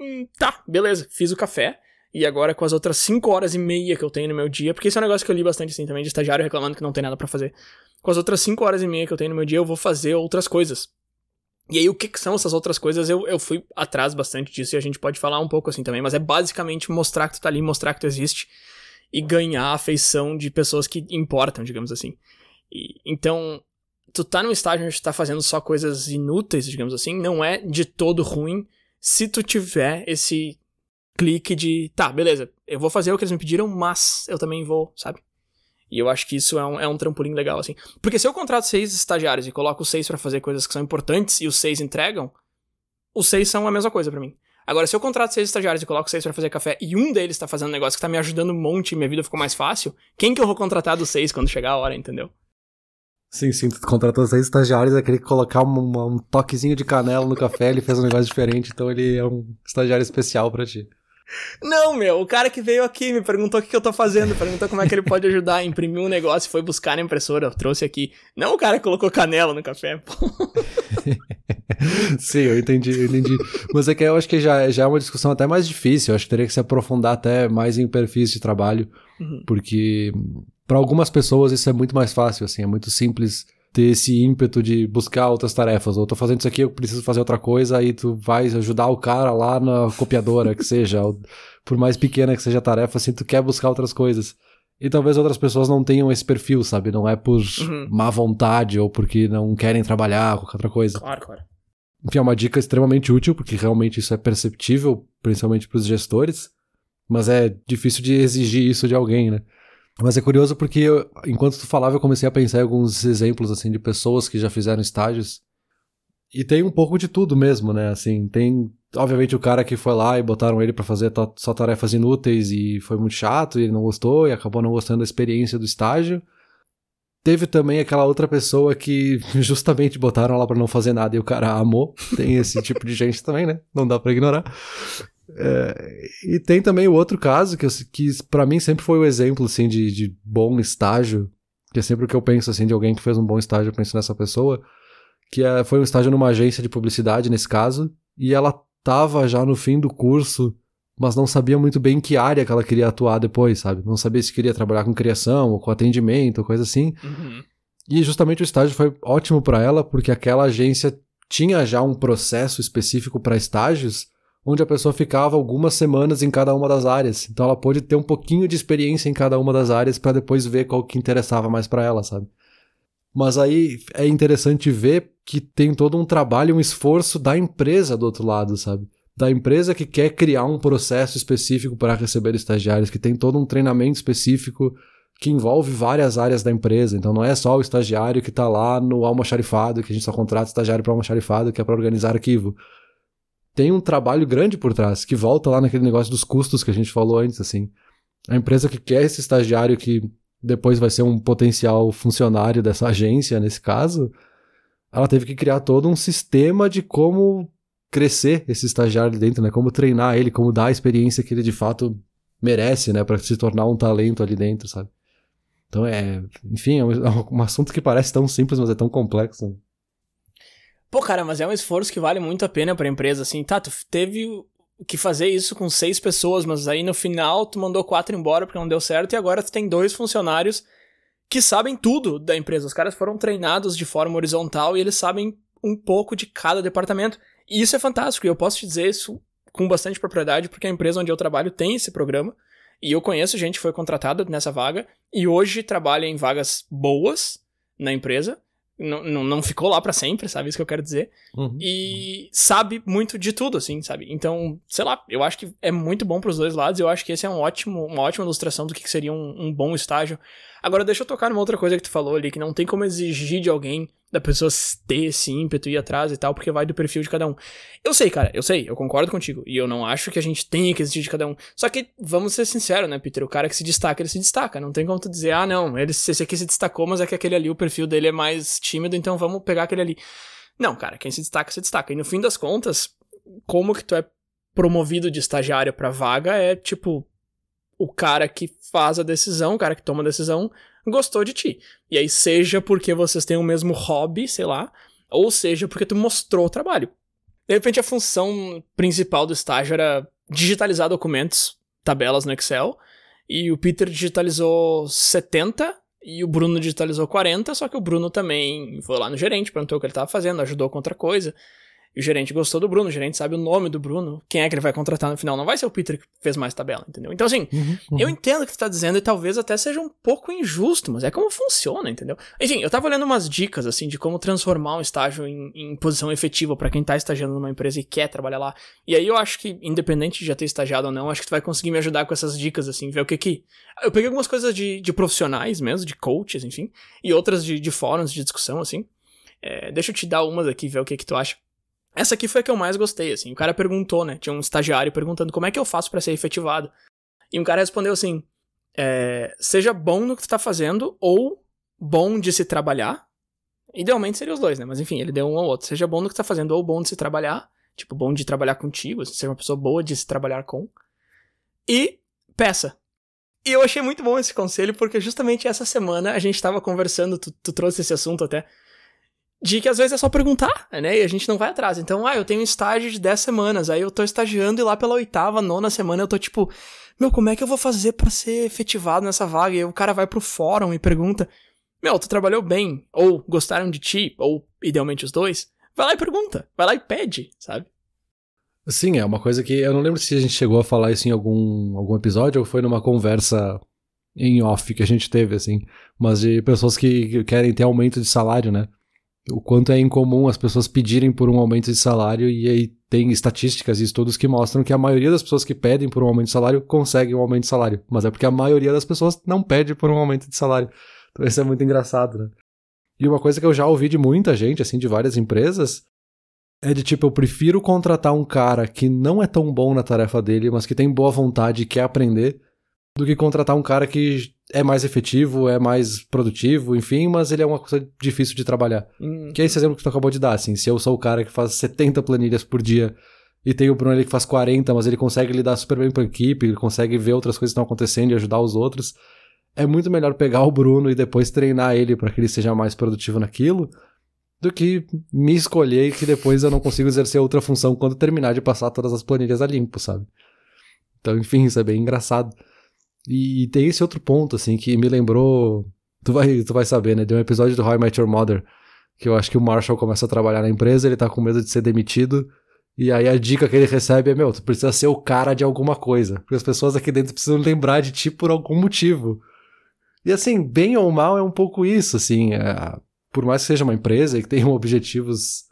hum, tá, beleza, fiz o café, e agora com as outras 5 horas e meia que eu tenho no meu dia, porque isso é um negócio que eu li bastante assim também, de estagiário reclamando que não tem nada para fazer. Com as outras 5 horas e meia que eu tenho no meu dia, eu vou fazer outras coisas. E aí, o que, que, são essas outras coisas? Eu, eu fui atrás bastante disso e a gente pode falar um pouco assim também, mas é basicamente mostrar que tu tá ali, mostrar que tu existe e ganhar a afeição de pessoas que importam, digamos assim. E, então, tu tá num estágio onde tu tá fazendo só coisas inúteis, digamos assim, não é de todo ruim se tu tiver esse clique de, tá, beleza, eu vou fazer o que eles me pediram, mas eu também vou, sabe? E eu acho que isso é um, é um trampolim legal, assim. Porque se eu contrato seis estagiários e coloco seis para fazer coisas que são importantes e os seis entregam, os seis são a mesma coisa para mim. Agora, se eu contrato seis estagiários e coloco seis para fazer café e um deles tá fazendo um negócio que tá me ajudando um monte e minha vida ficou mais fácil, quem que eu vou contratar dos seis quando chegar a hora, entendeu? Sim, sim, tu contratou seis estagiários, é aquele que colocar um, um toquezinho de canela no café, ele fez um negócio diferente, então ele é um estagiário especial para ti. Não, meu, o cara que veio aqui me perguntou o que, que eu tô fazendo, perguntou como é que ele pode ajudar, imprimiu um negócio, foi buscar na impressora, eu trouxe aqui. Não o cara que colocou canela no café, pô. Sim, eu entendi, eu entendi. Mas é que eu acho que já, já é uma discussão até mais difícil, eu acho que teria que se aprofundar até mais em perfis de trabalho, uhum. porque para algumas pessoas isso é muito mais fácil, assim, é muito simples ter esse ímpeto de buscar outras tarefas. Ou tô fazendo isso aqui, eu preciso fazer outra coisa, aí tu vai ajudar o cara lá na copiadora, que seja, por mais pequena que seja a tarefa, assim, tu quer buscar outras coisas. E talvez outras pessoas não tenham esse perfil, sabe? Não é por uhum. má vontade ou porque não querem trabalhar, qualquer outra coisa. Claro, claro. Enfim, é uma dica extremamente útil, porque realmente isso é perceptível, principalmente para os gestores, mas é difícil de exigir isso de alguém, né? Mas é curioso porque eu, enquanto tu falava, eu comecei a pensar em alguns exemplos assim de pessoas que já fizeram estágios. E tem um pouco de tudo mesmo, né? Assim, tem obviamente o cara que foi lá e botaram ele para fazer só tarefas inúteis e foi muito chato e ele não gostou e acabou não gostando da experiência do estágio. Teve também aquela outra pessoa que justamente botaram lá para não fazer nada e o cara amou. Tem esse tipo de gente também, né? Não dá para ignorar. É, e tem também o outro caso que, que para mim sempre foi o exemplo assim de, de bom estágio, que é sempre o que eu penso assim de alguém que fez um bom estágio, eu penso nessa pessoa, que é, foi um estágio numa agência de publicidade nesse caso, e ela tava já no fim do curso, mas não sabia muito bem em que área que ela queria atuar depois, sabe? Não sabia se queria trabalhar com criação ou com atendimento, coisa assim. Uhum. E justamente o estágio foi ótimo para ela, porque aquela agência tinha já um processo específico para estágios onde a pessoa ficava algumas semanas em cada uma das áreas. Então ela pôde ter um pouquinho de experiência em cada uma das áreas para depois ver qual que interessava mais para ela, sabe? Mas aí é interessante ver que tem todo um trabalho, um esforço da empresa do outro lado, sabe? Da empresa que quer criar um processo específico para receber estagiários, que tem todo um treinamento específico que envolve várias áreas da empresa. Então não é só o estagiário que está lá no almoxarifado, que a gente só contrata estagiário para almoxarifado, que é para organizar arquivo tem um trabalho grande por trás, que volta lá naquele negócio dos custos que a gente falou antes, assim. A empresa que quer esse estagiário que depois vai ser um potencial funcionário dessa agência, nesse caso, ela teve que criar todo um sistema de como crescer esse estagiário dentro, né? Como treinar ele, como dar a experiência que ele de fato merece, né? Para se tornar um talento ali dentro, sabe? Então é, enfim, é um, é um assunto que parece tão simples, mas é tão complexo. Pô, cara, mas é um esforço que vale muito a pena pra empresa, assim. Tá, tu teve que fazer isso com seis pessoas, mas aí no final tu mandou quatro embora porque não deu certo e agora tu tem dois funcionários que sabem tudo da empresa. Os caras foram treinados de forma horizontal e eles sabem um pouco de cada departamento. E isso é fantástico, e eu posso te dizer isso com bastante propriedade, porque a empresa onde eu trabalho tem esse programa. E eu conheço gente que foi contratada nessa vaga e hoje trabalha em vagas boas na empresa. Não, não, não ficou lá para sempre, sabe? Isso que eu quero dizer. Uhum. E sabe muito de tudo, assim, sabe? Então, sei lá, eu acho que é muito bom pros dois lados. Eu acho que esse é um ótimo, uma ótima ilustração do que seria um, um bom estágio. Agora, deixa eu tocar numa outra coisa que tu falou ali, que não tem como exigir de alguém da pessoa ter esse ímpeto e ir atrás e tal, porque vai do perfil de cada um. Eu sei, cara, eu sei, eu concordo contigo. E eu não acho que a gente tenha que exigir de cada um. Só que, vamos ser sinceros, né, Peter? O cara que se destaca, ele se destaca. Não tem como tu dizer, ah, não, ele, esse aqui se destacou, mas é que aquele ali, o perfil dele é mais tímido, então vamos pegar aquele ali. Não, cara, quem se destaca, se destaca. E no fim das contas, como que tu é promovido de estagiário para vaga é tipo o cara que faz a decisão, o cara que toma a decisão, gostou de ti. E aí, seja porque vocês têm o mesmo hobby, sei lá, ou seja porque tu mostrou o trabalho. De repente, a função principal do estágio era digitalizar documentos, tabelas no Excel, e o Peter digitalizou 70 e o Bruno digitalizou 40, só que o Bruno também foi lá no gerente, perguntou o que ele estava fazendo, ajudou com outra coisa. E o gerente gostou do Bruno, o gerente sabe o nome do Bruno, quem é que ele vai contratar no final. Não vai ser o Peter que fez mais tabela, entendeu? Então, assim, uhum, uhum. eu entendo o que tu tá dizendo e talvez até seja um pouco injusto, mas é como funciona, entendeu? Enfim, eu tava olhando umas dicas, assim, de como transformar um estágio em, em posição efetiva para quem tá estagiando numa empresa e quer trabalhar lá. E aí eu acho que, independente de já ter estagiado ou não, acho que tu vai conseguir me ajudar com essas dicas, assim, ver o que que. Eu peguei algumas coisas de, de profissionais mesmo, de coaches, enfim, e outras de, de fóruns de discussão, assim. É, deixa eu te dar umas aqui, ver o que que tu acha. Essa aqui foi a que eu mais gostei, assim. O cara perguntou, né? Tinha um estagiário perguntando como é que eu faço para ser efetivado. E um cara respondeu assim: é, seja bom no que tu tá fazendo ou bom de se trabalhar. Idealmente seria os dois, né? Mas enfim, ele deu um ou outro. Seja bom no que tá fazendo ou bom de se trabalhar. Tipo, bom de trabalhar contigo, assim, ser uma pessoa boa de se trabalhar com. E peça. E eu achei muito bom esse conselho, porque justamente essa semana a gente tava conversando, tu, tu trouxe esse assunto até, de que às vezes é só perguntar, né? E a gente não vai atrás. Então, ah, eu tenho um estágio de 10 semanas, aí eu tô estagiando e lá pela oitava, nona semana eu tô tipo, meu, como é que eu vou fazer para ser efetivado nessa vaga? E aí o cara vai pro fórum e pergunta, meu, tu trabalhou bem, ou gostaram de ti, ou idealmente os dois. Vai lá e pergunta, vai lá e pede, sabe? Sim, é uma coisa que eu não lembro se a gente chegou a falar isso em algum, algum episódio ou foi numa conversa em off que a gente teve, assim, mas de pessoas que querem ter aumento de salário, né? O quanto é incomum as pessoas pedirem por um aumento de salário e aí tem estatísticas e estudos que mostram que a maioria das pessoas que pedem por um aumento de salário conseguem um aumento de salário, mas é porque a maioria das pessoas não pede por um aumento de salário. Então isso é muito engraçado, né? E uma coisa que eu já ouvi de muita gente, assim, de várias empresas, é de tipo, eu prefiro contratar um cara que não é tão bom na tarefa dele, mas que tem boa vontade e quer aprender, do que contratar um cara que é mais efetivo, é mais produtivo, enfim, mas ele é uma coisa difícil de trabalhar. Hum. Que é esse exemplo que tu acabou de dar, assim, se eu sou o cara que faz 70 planilhas por dia e tem o Bruno ali que faz 40, mas ele consegue lidar super bem com a equipe, ele consegue ver outras coisas que estão acontecendo e ajudar os outros, é muito melhor pegar o Bruno e depois treinar ele para que ele seja mais produtivo naquilo, do que me escolher que depois eu não consigo exercer outra função quando terminar de passar todas as planilhas a limpo, sabe? Então, enfim, isso é bem engraçado. E tem esse outro ponto, assim, que me lembrou. Tu vai, tu vai saber, né? De um episódio do How I Met Your Mother. Que eu acho que o Marshall começa a trabalhar na empresa, ele tá com medo de ser demitido. E aí a dica que ele recebe é: meu, tu precisa ser o cara de alguma coisa. Porque as pessoas aqui dentro precisam lembrar de ti por algum motivo. E assim, bem ou mal é um pouco isso, assim. É, por mais que seja uma empresa e que tenha objetivos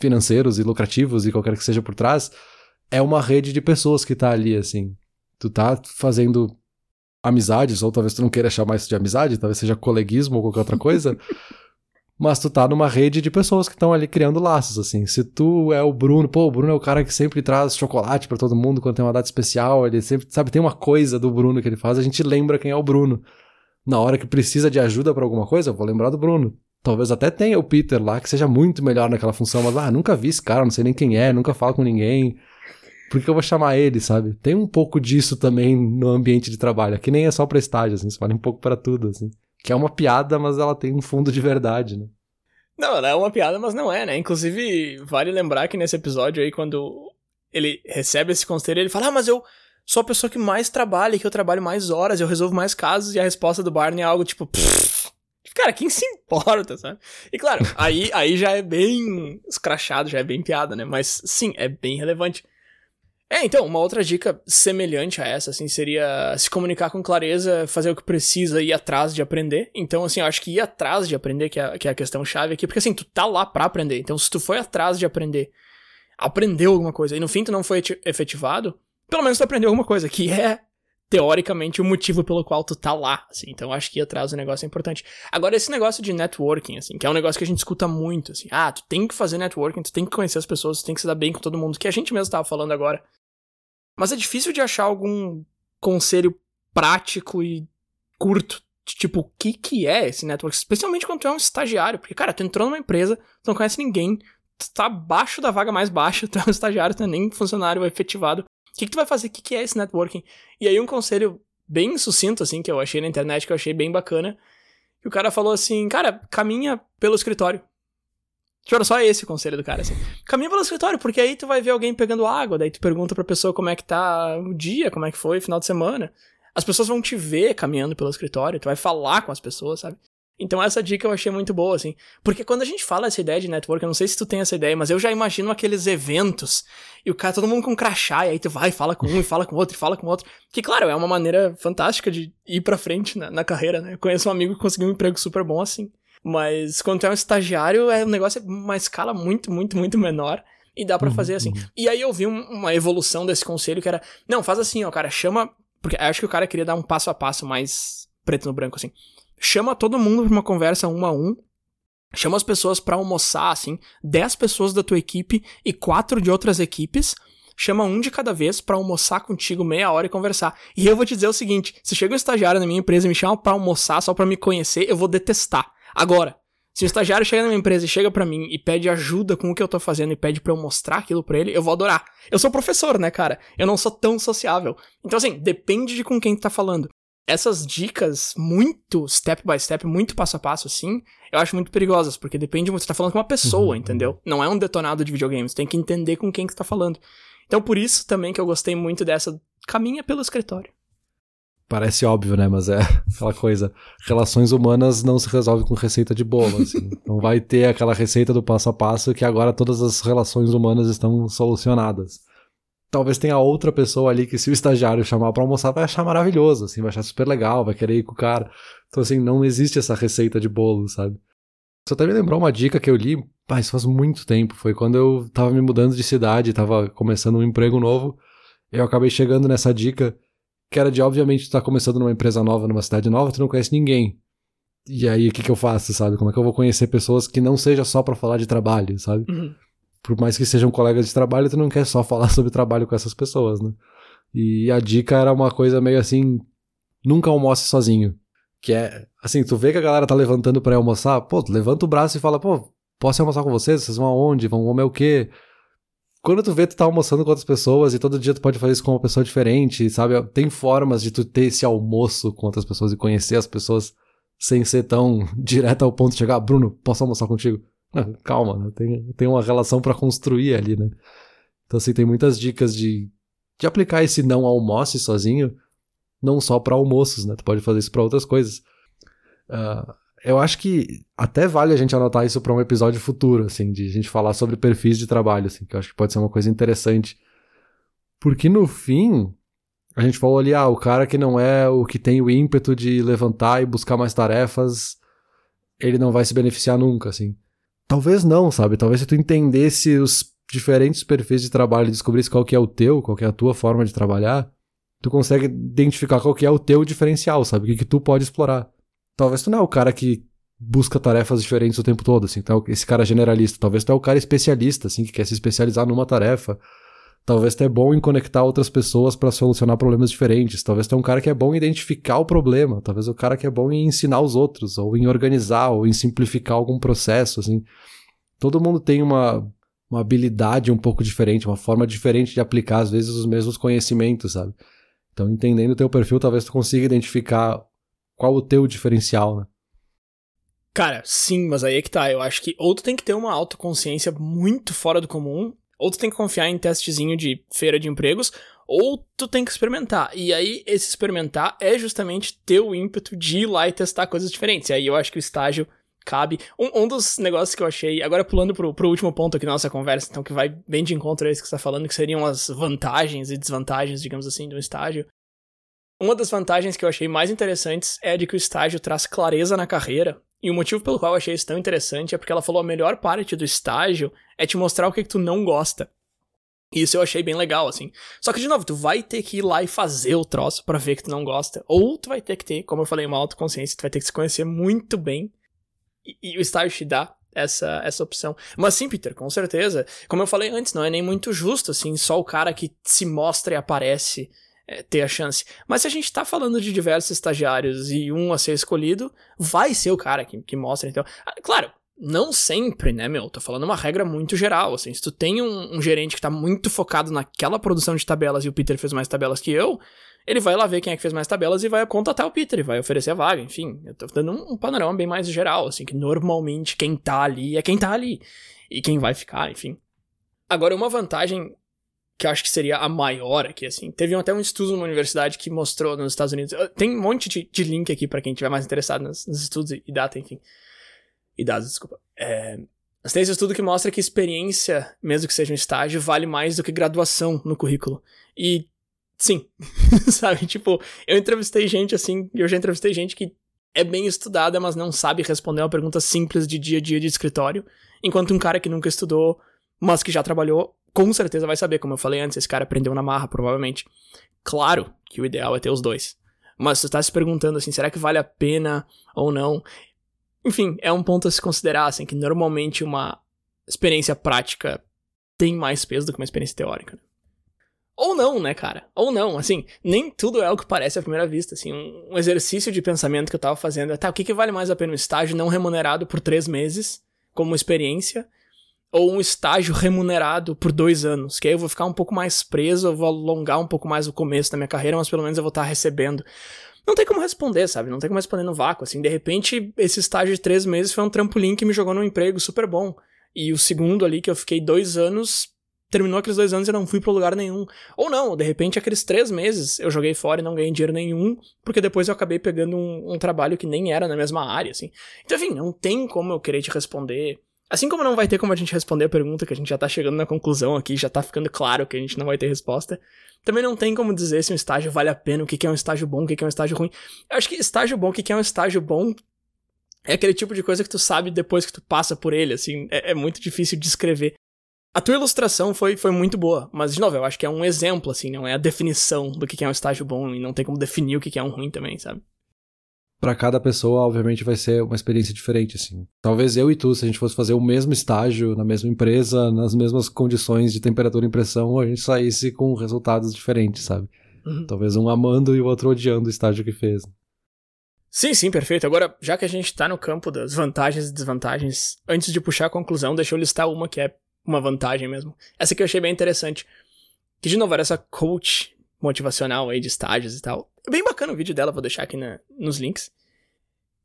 financeiros e lucrativos e qualquer que seja por trás, é uma rede de pessoas que tá ali, assim. Tu tá fazendo amizades, ou talvez tu não queira chamar isso de amizade, talvez seja coleguismo ou qualquer outra coisa. mas tu tá numa rede de pessoas que estão ali criando laços, assim. Se tu é o Bruno, pô, o Bruno é o cara que sempre traz chocolate para todo mundo quando tem uma data especial, ele sempre, sabe, tem uma coisa do Bruno que ele faz, a gente lembra quem é o Bruno. Na hora que precisa de ajuda para alguma coisa, eu vou lembrar do Bruno. Talvez até tenha o Peter lá, que seja muito melhor naquela função, mas, ah, nunca vi esse cara, não sei nem quem é, nunca falo com ninguém por que eu vou chamar ele, sabe? Tem um pouco disso também no ambiente de trabalho, que nem é só pra estágio, assim, você vale um pouco para tudo, assim. Que é uma piada, mas ela tem um fundo de verdade, né? Não, ela é uma piada, mas não é, né? Inclusive, vale lembrar que nesse episódio aí, quando ele recebe esse conselho, ele fala, ah, mas eu sou a pessoa que mais trabalha, que eu trabalho mais horas, eu resolvo mais casos, e a resposta do Barney é algo tipo. Cara, quem se importa, sabe? E claro, aí, aí já é bem escrachado, já é bem piada, né? Mas sim, é bem relevante. É, então, uma outra dica semelhante a essa, assim, seria se comunicar com clareza, fazer o que precisa, ir atrás de aprender. Então, assim, eu acho que ir atrás de aprender que é, que é a questão chave aqui, porque assim, tu tá lá pra aprender. Então, se tu foi atrás de aprender, aprendeu alguma coisa, e no fim tu não foi efetivado, pelo menos tu aprendeu alguma coisa, que é teoricamente, o motivo pelo qual tu tá lá, assim. Então, acho que ir atrás do negócio é importante. Agora, esse negócio de networking, assim, que é um negócio que a gente escuta muito, assim. Ah, tu tem que fazer networking, tu tem que conhecer as pessoas, tu tem que se dar bem com todo mundo, que a gente mesmo tava falando agora. Mas é difícil de achar algum conselho prático e curto. Tipo, o que que é esse network? Especialmente quando tu é um estagiário. Porque, cara, tu entrou numa empresa, tu não conhece ninguém, tu tá abaixo da vaga mais baixa, tu é um estagiário, tu não é nem funcionário efetivado que, que tu vai fazer? O que, que é esse networking? E aí um conselho bem sucinto, assim, que eu achei na internet, que eu achei bem bacana, que o cara falou assim, cara, caminha pelo escritório. Tipo, era só esse o conselho do cara, assim. Caminha pelo escritório, porque aí tu vai ver alguém pegando água, daí tu pergunta pra pessoa como é que tá o dia, como é que foi final de semana. As pessoas vão te ver caminhando pelo escritório, tu vai falar com as pessoas, sabe? Então essa dica eu achei muito boa, assim. Porque quando a gente fala essa ideia de network, eu não sei se tu tem essa ideia, mas eu já imagino aqueles eventos e o cara, todo mundo com crachá, e aí tu vai, fala com um, e fala com outro, e fala com outro. Que, claro, é uma maneira fantástica de ir pra frente na, na carreira, né? Eu conheço um amigo que conseguiu um emprego super bom assim. Mas quando tu é um estagiário, é um negócio uma escala muito, muito, muito menor. E dá para uhum, fazer assim. Uhum. E aí eu vi um, uma evolução desse conselho que era: não, faz assim, ó, cara, chama. Porque eu acho que o cara queria dar um passo a passo mais preto no branco, assim chama todo mundo pra uma conversa um a um. Chama as pessoas para almoçar, assim, 10 pessoas da tua equipe e quatro de outras equipes. Chama um de cada vez para almoçar contigo meia hora e conversar. E eu vou te dizer o seguinte: se chega um estagiário na minha empresa e me chama para almoçar só para me conhecer, eu vou detestar. Agora, se o estagiário chega na minha empresa e chega para mim e pede ajuda com o que eu tô fazendo e pede para eu mostrar aquilo para ele, eu vou adorar. Eu sou professor, né, cara? Eu não sou tão sociável. Então, assim, depende de com quem tu tá falando essas dicas muito step by step, muito passo a passo, assim, eu acho muito perigosas, porque depende muito, você tá falando com uma pessoa, uhum. entendeu? Não é um detonado de videogames, tem que entender com quem que você tá falando. Então, por isso também que eu gostei muito dessa caminha pelo escritório. Parece óbvio, né? Mas é aquela coisa. Relações humanas não se resolve com receita de bolo, assim. Não vai ter aquela receita do passo a passo que agora todas as relações humanas estão solucionadas talvez tenha outra pessoa ali que se o estagiário chamar para almoçar vai achar maravilhoso, assim, vai achar super legal, vai querer ir com o cara. Então assim, não existe essa receita de bolo, sabe? Isso até me lembrou uma dica que eu li, faz muito tempo, foi quando eu tava me mudando de cidade, tava começando um emprego novo, eu acabei chegando nessa dica que era de obviamente tu tá começando numa empresa nova, numa cidade nova, tu não conhece ninguém. E aí o que que eu faço, sabe? Como é que eu vou conhecer pessoas que não seja só para falar de trabalho, sabe? Uhum por mais que sejam colegas de trabalho, tu não quer só falar sobre trabalho com essas pessoas, né? E a dica era uma coisa meio assim, nunca almoce sozinho. Que é, assim, tu vê que a galera tá levantando para almoçar, pô, levanta o braço e fala, pô, posso almoçar com vocês? Vocês vão aonde? Vão comer o quê? Quando tu vê tu tá almoçando com outras pessoas e todo dia tu pode fazer isso com uma pessoa diferente, sabe? Tem formas de tu ter esse almoço com outras pessoas e conhecer as pessoas sem ser tão direto ao ponto de chegar, Bruno, posso almoçar contigo? Calma, né? Tem, tem uma relação para construir ali, né? Então, assim, tem muitas dicas de, de aplicar esse não almoce sozinho, não só para almoços, né? Tu pode fazer isso para outras coisas. Uh, eu acho que até vale a gente anotar isso para um episódio futuro, assim, de a gente falar sobre perfis de trabalho, assim, que eu acho que pode ser uma coisa interessante. Porque no fim, a gente falou ali, ah, o cara que não é o que tem o ímpeto de levantar e buscar mais tarefas, ele não vai se beneficiar nunca, assim. Talvez não, sabe? Talvez se tu entendesse os diferentes perfis de trabalho e descobrisse qual que é o teu, qual que é a tua forma de trabalhar, tu consegue identificar qual que é o teu diferencial, sabe? O que, que tu pode explorar. Talvez tu não é o cara que busca tarefas diferentes o tempo todo, assim, então esse cara generalista. Talvez tu é o cara especialista, assim, que quer se especializar numa tarefa. Talvez tu é bom em conectar outras pessoas para solucionar problemas diferentes. Talvez tu é um cara que é bom em identificar o problema. Talvez o cara que é bom em ensinar os outros, ou em organizar, ou em simplificar algum processo, assim. Todo mundo tem uma, uma habilidade um pouco diferente, uma forma diferente de aplicar, às vezes, os mesmos conhecimentos, sabe? Então, entendendo o teu perfil, talvez tu consiga identificar qual o teu diferencial, né? Cara, sim, mas aí é que tá. Eu acho que ou tu tem que ter uma autoconsciência muito fora do comum, Ou tu tem que confiar em testezinho de feira de empregos, ou tu tem que experimentar. E aí, esse experimentar é justamente ter o ímpeto de ir lá e testar coisas diferentes. E aí eu acho que o estágio cabe. Um, um dos negócios que eu achei, agora pulando pro, pro último ponto aqui da nossa conversa, então que vai bem de encontro a esse que você tá falando, que seriam as vantagens e desvantagens, digamos assim, do estágio. Uma das vantagens que eu achei mais interessantes é de que o estágio traz clareza na carreira. E o motivo pelo qual eu achei isso tão interessante é porque ela falou a melhor parte do estágio é te mostrar o que, que tu não gosta. Isso eu achei bem legal, assim. Só que, de novo, tu vai ter que ir lá e fazer o troço para ver que tu não gosta. Ou tu vai ter que ter, como eu falei, uma autoconsciência, tu vai ter que se conhecer muito bem. E, e o estágio te dá essa, essa opção. Mas sim, Peter, com certeza. Como eu falei antes, não é nem muito justo, assim, só o cara que se mostra e aparece é, ter a chance. Mas se a gente tá falando de diversos estagiários e um a ser escolhido, vai ser o cara que, que mostra, então. Ah, claro, não sempre, né, meu? Tô falando uma regra muito geral, assim. Se tu tem um, um, gerente que tá muito focado naquela produção de tabelas e o Peter fez mais tabelas que eu, ele vai lá ver quem é que fez mais tabelas e vai contatar o Peter, e vai oferecer a vaga, enfim. Eu tô dando um, um panorama bem mais geral, assim, que normalmente quem tá ali é quem tá ali. E quem vai ficar, enfim. Agora, uma vantagem que eu acho que seria a maior aqui, assim. Teve até um estudo numa universidade que mostrou nos Estados Unidos. Tem um monte de, de link aqui para quem tiver mais interessado nos, nos estudos e data, enfim e dados, desculpa. É, mas tem esse estudo que mostra que experiência, mesmo que seja um estágio, vale mais do que graduação no currículo. E sim, sabe? Tipo, eu entrevistei gente assim, eu já entrevistei gente que é bem estudada, mas não sabe responder uma pergunta simples de dia a dia de escritório, enquanto um cara que nunca estudou, mas que já trabalhou, com certeza vai saber, como eu falei antes, esse cara aprendeu na marra, provavelmente. Claro que o ideal é ter os dois. Mas você tá se perguntando assim, será que vale a pena ou não? Enfim, é um ponto a se considerar, assim, que normalmente uma experiência prática tem mais peso do que uma experiência teórica. Né? Ou não, né, cara? Ou não, assim, nem tudo é o que parece à primeira vista, assim, um, um exercício de pensamento que eu tava fazendo é, tá, o que, que vale mais a pena um estágio não remunerado por três meses, como experiência, ou um estágio remunerado por dois anos, que aí eu vou ficar um pouco mais preso, eu vou alongar um pouco mais o começo da minha carreira, mas pelo menos eu vou estar recebendo não tem como responder, sabe? Não tem como responder no vácuo, assim. De repente, esse estágio de três meses foi um trampolim que me jogou num emprego super bom. E o segundo ali, que eu fiquei dois anos, terminou aqueles dois anos e eu não fui para lugar nenhum. Ou não, de repente, aqueles três meses eu joguei fora e não ganhei dinheiro nenhum, porque depois eu acabei pegando um, um trabalho que nem era na mesma área, assim. Então, enfim, não tem como eu querer te responder. Assim como não vai ter como a gente responder a pergunta, que a gente já tá chegando na conclusão aqui, já tá ficando claro que a gente não vai ter resposta. Também não tem como dizer se um estágio vale a pena, o que é um estágio bom, o que é um estágio ruim. Eu acho que estágio bom, o que é um estágio bom, é aquele tipo de coisa que tu sabe depois que tu passa por ele, assim, é, é muito difícil de escrever. A tua ilustração foi, foi muito boa, mas, de novo, eu acho que é um exemplo, assim, não é a definição do que é um estágio bom e não tem como definir o que é um ruim também, sabe? Para cada pessoa, obviamente, vai ser uma experiência diferente, assim. Talvez eu e tu, se a gente fosse fazer o mesmo estágio na mesma empresa, nas mesmas condições de temperatura e pressão, a gente saísse com resultados diferentes, sabe? Uhum. Talvez um amando e o outro odiando o estágio que fez. Sim, sim, perfeito. Agora, já que a gente tá no campo das vantagens e desvantagens, antes de puxar a conclusão, deixa eu listar uma que é uma vantagem mesmo. Essa que eu achei bem interessante. Que, de novo, era essa coach motivacional aí de estágios e tal. Bem bacana o vídeo dela, vou deixar aqui na, nos links.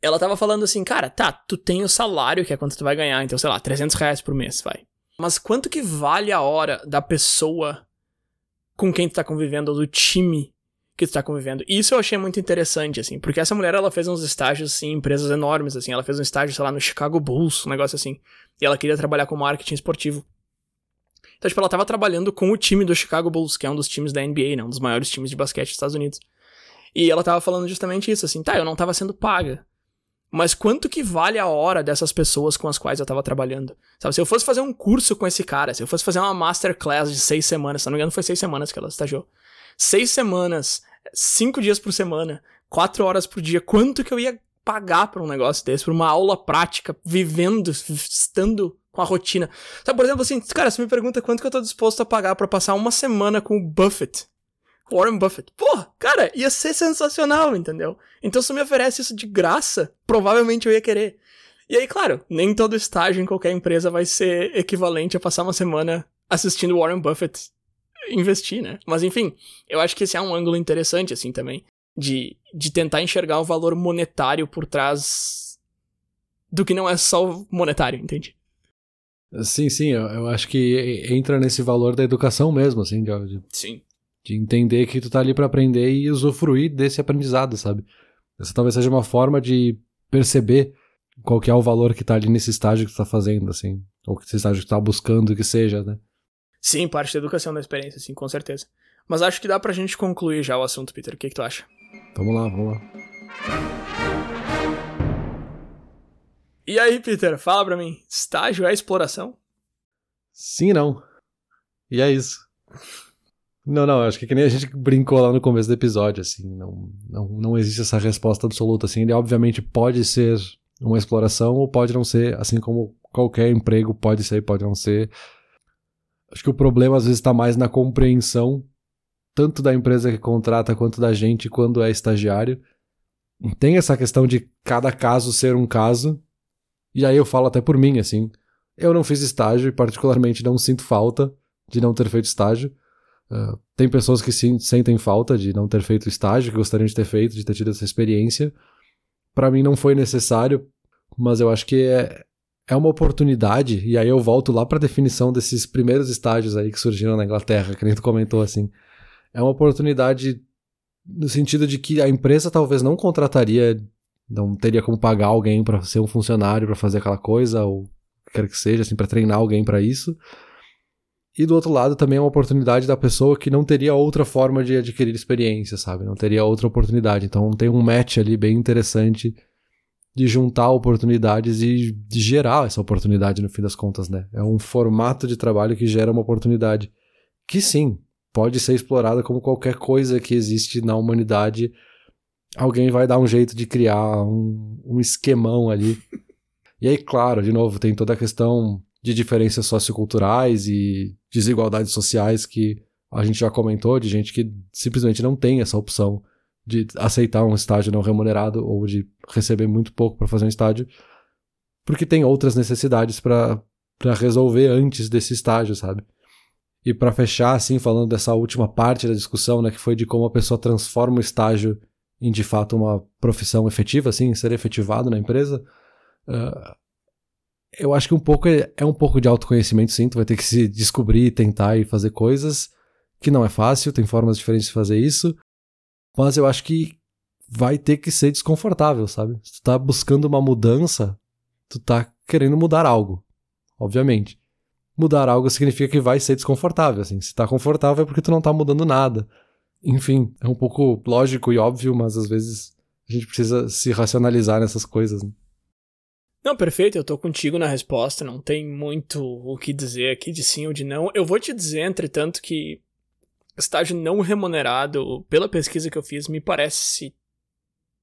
Ela tava falando assim, cara, tá, tu tem o salário, que é quanto tu vai ganhar, então, sei lá, 300 reais por mês, vai. Mas quanto que vale a hora da pessoa com quem tu tá convivendo, ou do time que tu tá convivendo? Isso eu achei muito interessante, assim, porque essa mulher, ela fez uns estágios, assim, em empresas enormes, assim, ela fez um estágio, sei lá, no Chicago Bulls, um negócio assim, e ela queria trabalhar com marketing esportivo. Então, tipo, ela tava trabalhando com o time do Chicago Bulls, que é um dos times da NBA, né? Um dos maiores times de basquete dos Estados Unidos. E ela tava falando justamente isso, assim, tá, eu não tava sendo paga. Mas quanto que vale a hora dessas pessoas com as quais eu tava trabalhando? Sabe, se eu fosse fazer um curso com esse cara, se eu fosse fazer uma masterclass de seis semanas, se não me engano foi seis semanas que ela estagiou. Seis semanas, cinco dias por semana, quatro horas por dia, quanto que eu ia pagar por um negócio desse, por uma aula prática, vivendo, estando com a rotina. Sabe, por exemplo, assim, cara, você me pergunta quanto que eu tô disposto a pagar para passar uma semana com o Buffett. Warren Buffett. Pô, cara, ia ser sensacional, entendeu? Então se me oferece isso de graça, provavelmente eu ia querer. E aí, claro, nem todo estágio em qualquer empresa vai ser equivalente a passar uma semana assistindo Warren Buffett investir, né? Mas enfim, eu acho que esse é um ângulo interessante, assim, também. De, de tentar enxergar o valor monetário por trás do que não é só monetário, entende? Sim, sim, eu, eu, acho que entra nesse valor da educação mesmo, assim, de, sim. De entender que tu tá ali para aprender e usufruir desse aprendizado, sabe? Essa talvez seja uma forma de perceber qual que é o valor que tá ali nesse estágio que tu tá fazendo, assim, ou que esse estágio que tu tá buscando que seja, né? Sim, parte da educação da experiência, sim, com certeza. Mas acho que dá pra gente concluir já o assunto, Peter. O que, que tu acha? Vamos lá, vamos lá. E aí, Peter, fala pra mim, estágio é exploração? Sim e não. E é isso. Não, não, acho que, é que nem a gente brincou lá no começo do episódio, assim, não, não, não existe essa resposta absoluta, assim, ele obviamente pode ser uma exploração ou pode não ser, assim como qualquer emprego pode ser e pode não ser. Acho que o problema às vezes está mais na compreensão, tanto da empresa que contrata quanto da gente quando é estagiário. Tem essa questão de cada caso ser um caso, e aí eu falo até por mim, assim. Eu não fiz estágio e, particularmente, não sinto falta de não ter feito estágio. Uh, tem pessoas que sim, sentem falta de não ter feito estágio, que gostariam de ter feito, de ter tido essa experiência. Para mim não foi necessário, mas eu acho que é, é uma oportunidade, e aí eu volto lá para a definição desses primeiros estágios aí que surgiram na Inglaterra, que nem tu comentou assim. É uma oportunidade no sentido de que a empresa talvez não contrataria não teria como pagar alguém para ser um funcionário para fazer aquela coisa ou quer que seja, assim, para treinar alguém para isso. E do outro lado também é uma oportunidade da pessoa que não teria outra forma de adquirir experiência, sabe? Não teria outra oportunidade. Então tem um match ali bem interessante de juntar oportunidades e de gerar essa oportunidade no fim das contas, né? É um formato de trabalho que gera uma oportunidade que sim, pode ser explorada como qualquer coisa que existe na humanidade alguém vai dar um jeito de criar um, um esquemão ali. E aí, claro, de novo, tem toda a questão de diferenças socioculturais e desigualdades sociais que a gente já comentou, de gente que simplesmente não tem essa opção de aceitar um estágio não remunerado ou de receber muito pouco para fazer um estágio, porque tem outras necessidades para resolver antes desse estágio, sabe? E para fechar, assim, falando dessa última parte da discussão, né, que foi de como a pessoa transforma o estágio em de fato uma profissão efetiva, assim, ser efetivado na empresa, uh, eu acho que um pouco é, é, um pouco de autoconhecimento, sim. Tu vai ter que se descobrir, tentar e fazer coisas que não é fácil, tem formas diferentes de fazer isso, mas eu acho que vai ter que ser desconfortável, sabe? Se tu tá buscando uma mudança, tu tá querendo mudar algo, obviamente. Mudar algo significa que vai ser desconfortável, assim. Se tá confortável é porque tu não tá mudando nada. Enfim, é um pouco lógico e óbvio, mas às vezes a gente precisa se racionalizar nessas coisas. Né? Não, perfeito, eu tô contigo na resposta, não tem muito o que dizer aqui de sim ou de não. Eu vou te dizer, entretanto, que estágio não remunerado, pela pesquisa que eu fiz, me parece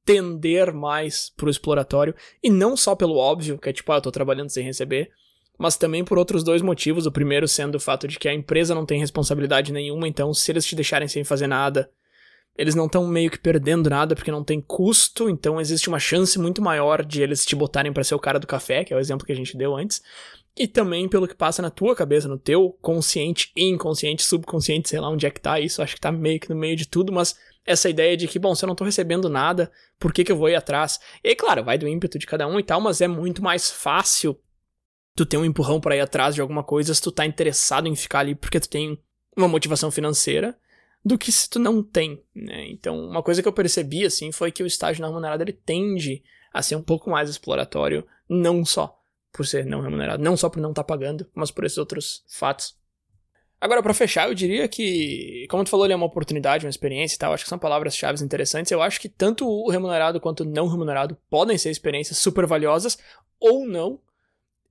tender mais pro exploratório, e não só pelo óbvio, que é tipo, ah, eu tô trabalhando sem receber, mas também por outros dois motivos. O primeiro sendo o fato de que a empresa não tem responsabilidade nenhuma, então se eles te deixarem sem fazer nada, eles não estão meio que perdendo nada porque não tem custo, então existe uma chance muito maior de eles te botarem para ser o cara do café, que é o exemplo que a gente deu antes. E também pelo que passa na tua cabeça, no teu consciente inconsciente, subconsciente, sei lá onde é que tá isso, acho que tá meio que no meio de tudo, mas essa ideia de que, bom, se eu não tô recebendo nada, por que que eu vou ir atrás? E claro, vai do ímpeto de cada um e tal, mas é muito mais fácil tu tem um empurrão para ir atrás de alguma coisa se tu tá interessado em ficar ali porque tu tem uma motivação financeira do que se tu não tem, né? Então, uma coisa que eu percebi, assim, foi que o estágio não remunerado, ele tende a ser um pouco mais exploratório, não só por ser não remunerado, não só por não estar tá pagando, mas por esses outros fatos. Agora, para fechar, eu diria que, como tu falou, ele é uma oportunidade, uma experiência e tal, acho que são palavras-chave interessantes. Eu acho que tanto o remunerado quanto o não remunerado podem ser experiências super valiosas ou não,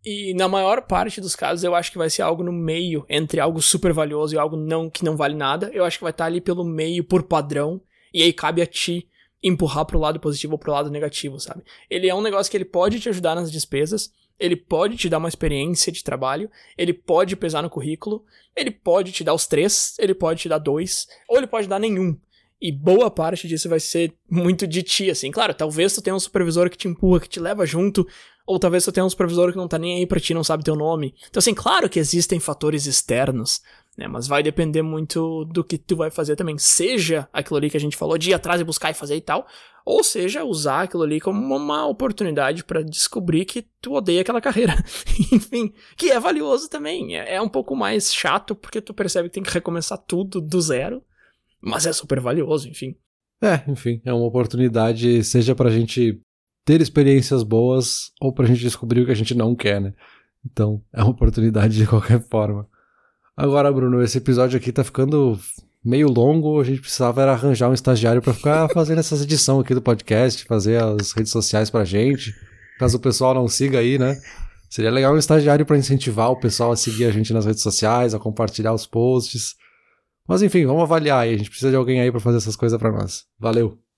e na maior parte dos casos eu acho que vai ser algo no meio entre algo super valioso e algo não que não vale nada. Eu acho que vai estar ali pelo meio por padrão e aí cabe a ti empurrar pro lado positivo ou pro lado negativo, sabe? Ele é um negócio que ele pode te ajudar nas despesas, ele pode te dar uma experiência de trabalho, ele pode pesar no currículo, ele pode te dar os três, ele pode te dar dois, ou ele pode dar nenhum. E boa parte disso vai ser muito de ti, assim. Claro, talvez tu tenha um supervisor que te empurra, que te leva junto, ou talvez tu tenha um supervisor que não tá nem aí pra ti, não sabe teu nome. Então, assim, claro que existem fatores externos né? Mas vai depender muito do que tu vai fazer também. Seja aquilo ali que a gente falou de ir atrás e buscar e fazer e tal, ou seja, usar aquilo ali como uma oportunidade para descobrir que tu odeia aquela carreira. Enfim, que é valioso também. É, é um pouco mais chato porque tu percebe que tem que recomeçar tudo do zero, mas é super valioso, enfim. É, enfim, é uma oportunidade, seja pra gente ter experiências boas ou pra gente descobrir o que a gente não quer, né? Então, é uma oportunidade de qualquer forma. Agora, Bruno, esse episódio aqui tá ficando meio longo, a gente precisava era arranjar um estagiário para ficar fazendo essas edições aqui do podcast, fazer as redes sociais pra gente. Caso o pessoal não siga aí, né? Seria legal um estagiário para incentivar o pessoal a seguir a gente nas redes sociais, a compartilhar os posts. Mas enfim, vamos avaliar aí. A gente precisa de alguém aí para fazer essas coisas para nós. Valeu.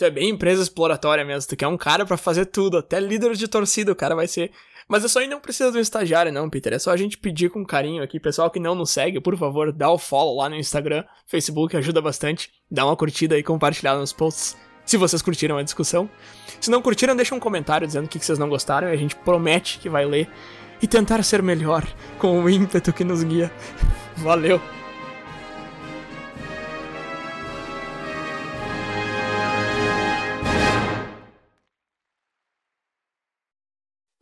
Tu é bem empresa exploratória mesmo. Tu quer um cara para fazer tudo, até líder de torcida o cara vai ser. Mas isso aí não precisa de um estagiário, não, Peter. É só a gente pedir com carinho aqui. Pessoal que não nos segue, por favor, dá o follow lá no Instagram, Facebook, ajuda bastante. Dá uma curtida e compartilhar nos posts, se vocês curtiram a discussão. Se não curtiram, deixa um comentário dizendo o que vocês não gostaram e a gente promete que vai ler e tentar ser melhor com o ímpeto que nos guia. Valeu!